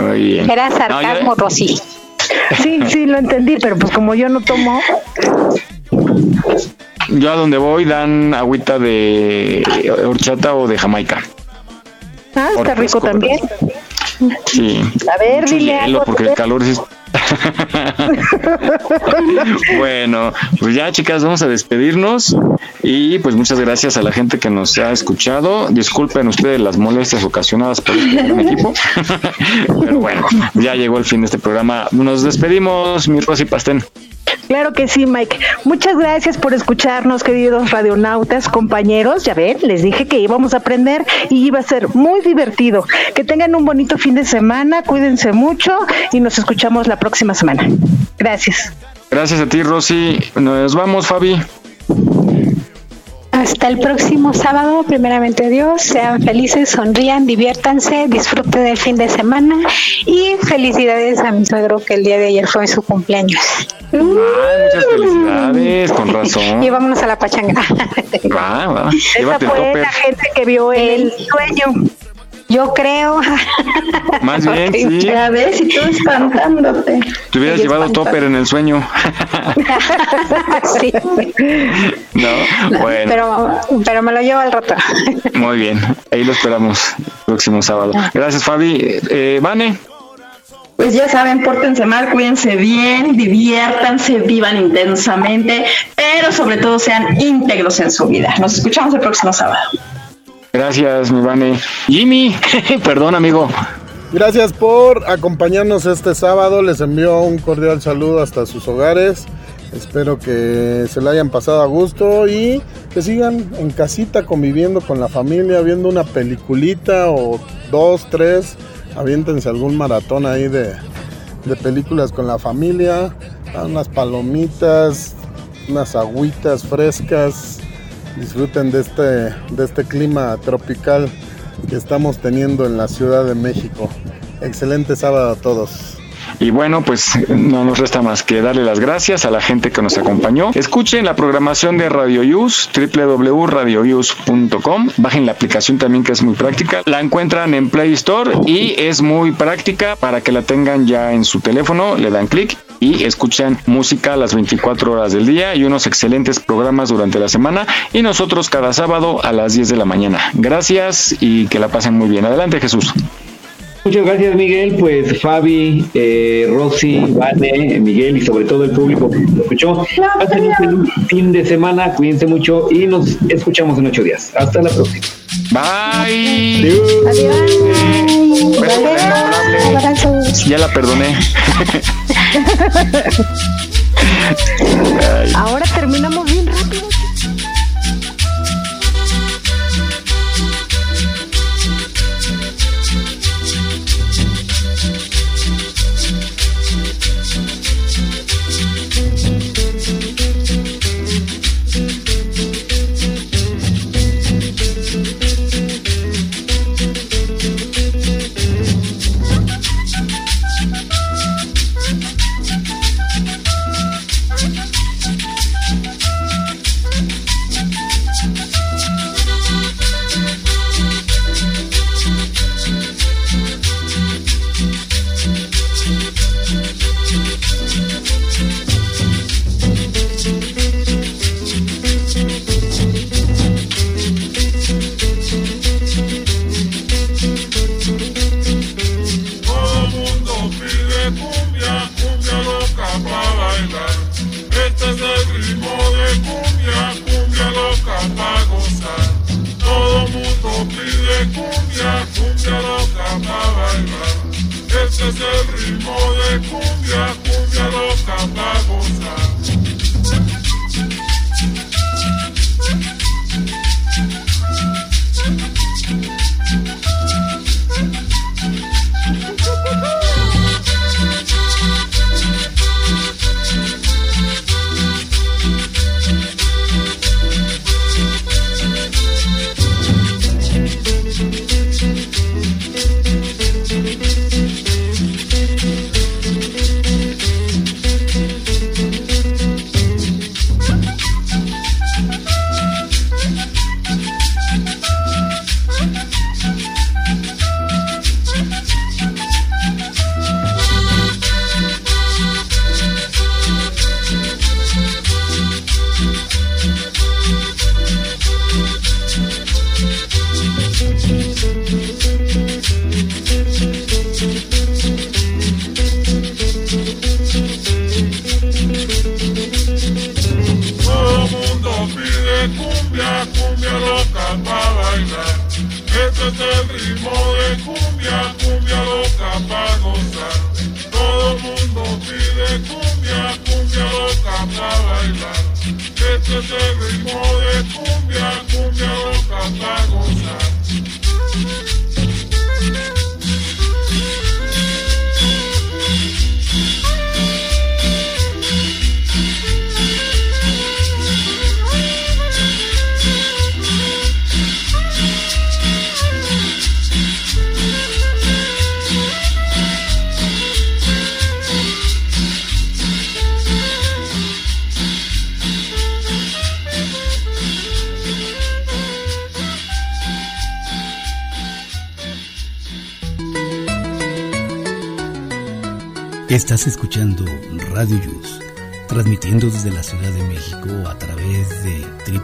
[LAUGHS] Muy bien. Era No, yo- sarcasmo, Rosy. Sí, sí, lo entendí, pero pues como yo no tomo. Yo a donde voy dan agüita de horchata o de jamaica. Ah, está rico también. Sí. A ver, Mucho dile algo. porque el calor sí. [LAUGHS] bueno, pues ya chicas, vamos a despedirnos y pues muchas gracias a la gente que nos ha escuchado. Disculpen ustedes las molestias ocasionadas por este gran equipo. [LAUGHS] Pero bueno, ya llegó el fin de este programa. Nos despedimos, mi Rosy Pastén. Claro que sí, Mike. Muchas gracias por escucharnos, queridos radionautas, compañeros. Ya ven, les dije que íbamos a aprender y iba a ser muy divertido. Que tengan un bonito fin de semana, cuídense mucho y nos escuchamos la próxima semana. Gracias. Gracias a ti, Rosy. Nos vamos, Fabi. Hasta el próximo sábado, primeramente Dios, sean felices, sonrían, diviértanse, disfruten del fin de semana y felicidades a mi suegro que el día de ayer fue su cumpleaños. muchas felicidades, con razón. [LAUGHS] Y vámonos a la pachanga. Va, va. Esa fue la gente que vio el sueño. Yo creo. Más bien, [LAUGHS] sí. Ya ves, y tú espantándote. Te hubieras Y llevado espantado. topper en el sueño. [LAUGHS] sí. No, bueno, Pero, pero me lo llevo al rato. muy bien. Ahí lo esperamos el próximo sábado. Gracias, Fabi. Eh, Vane. Pues ya saben, pórtense mal, cuídense bien, diviértanse, vivan intensamente, pero sobre todo sean íntegros en su vida. Nos escuchamos el próximo sábado. Gracias, mi Vane. Jimmy, [LAUGHS] perdón, amigo. Gracias por acompañarnos este sábado. Les envío un cordial saludo hasta sus hogares. Espero que se la hayan pasado a gusto y que sigan en casita conviviendo con la familia, viendo una peliculita o dos, tres. Aviéntense algún maratón ahí de, de películas con la familia. Unas palomitas, unas agüitas frescas. Disfruten de este, de este clima tropical que estamos teniendo en la Ciudad de México. Excelente sábado a todos. Y bueno, pues no nos resta más que darle las gracias a la gente que nos acompañó. Escuchen la programación de Radio Use, www.radiouse.com. Bajen la aplicación también que es muy práctica. La encuentran en Play Store y es muy práctica para que la tengan ya en su teléfono. Le dan clic y escuchan música las 24 horas del día y unos excelentes programas durante la semana y nosotros cada sábado a las 10 de la mañana. Gracias y que la pasen muy bien. Adelante Jesús. Muchas gracias, Miguel. Pues Fabi, eh, Rosy, Vane, Miguel y sobre todo el público que nos escuchó. Pasen un fin de semana, cuídense mucho y nos escuchamos en ocho días. Hasta la próxima. Bye. Adiós. El innombrable. Ya la perdoné. [LAUGHS] Ahora terminamos bien rápido.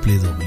La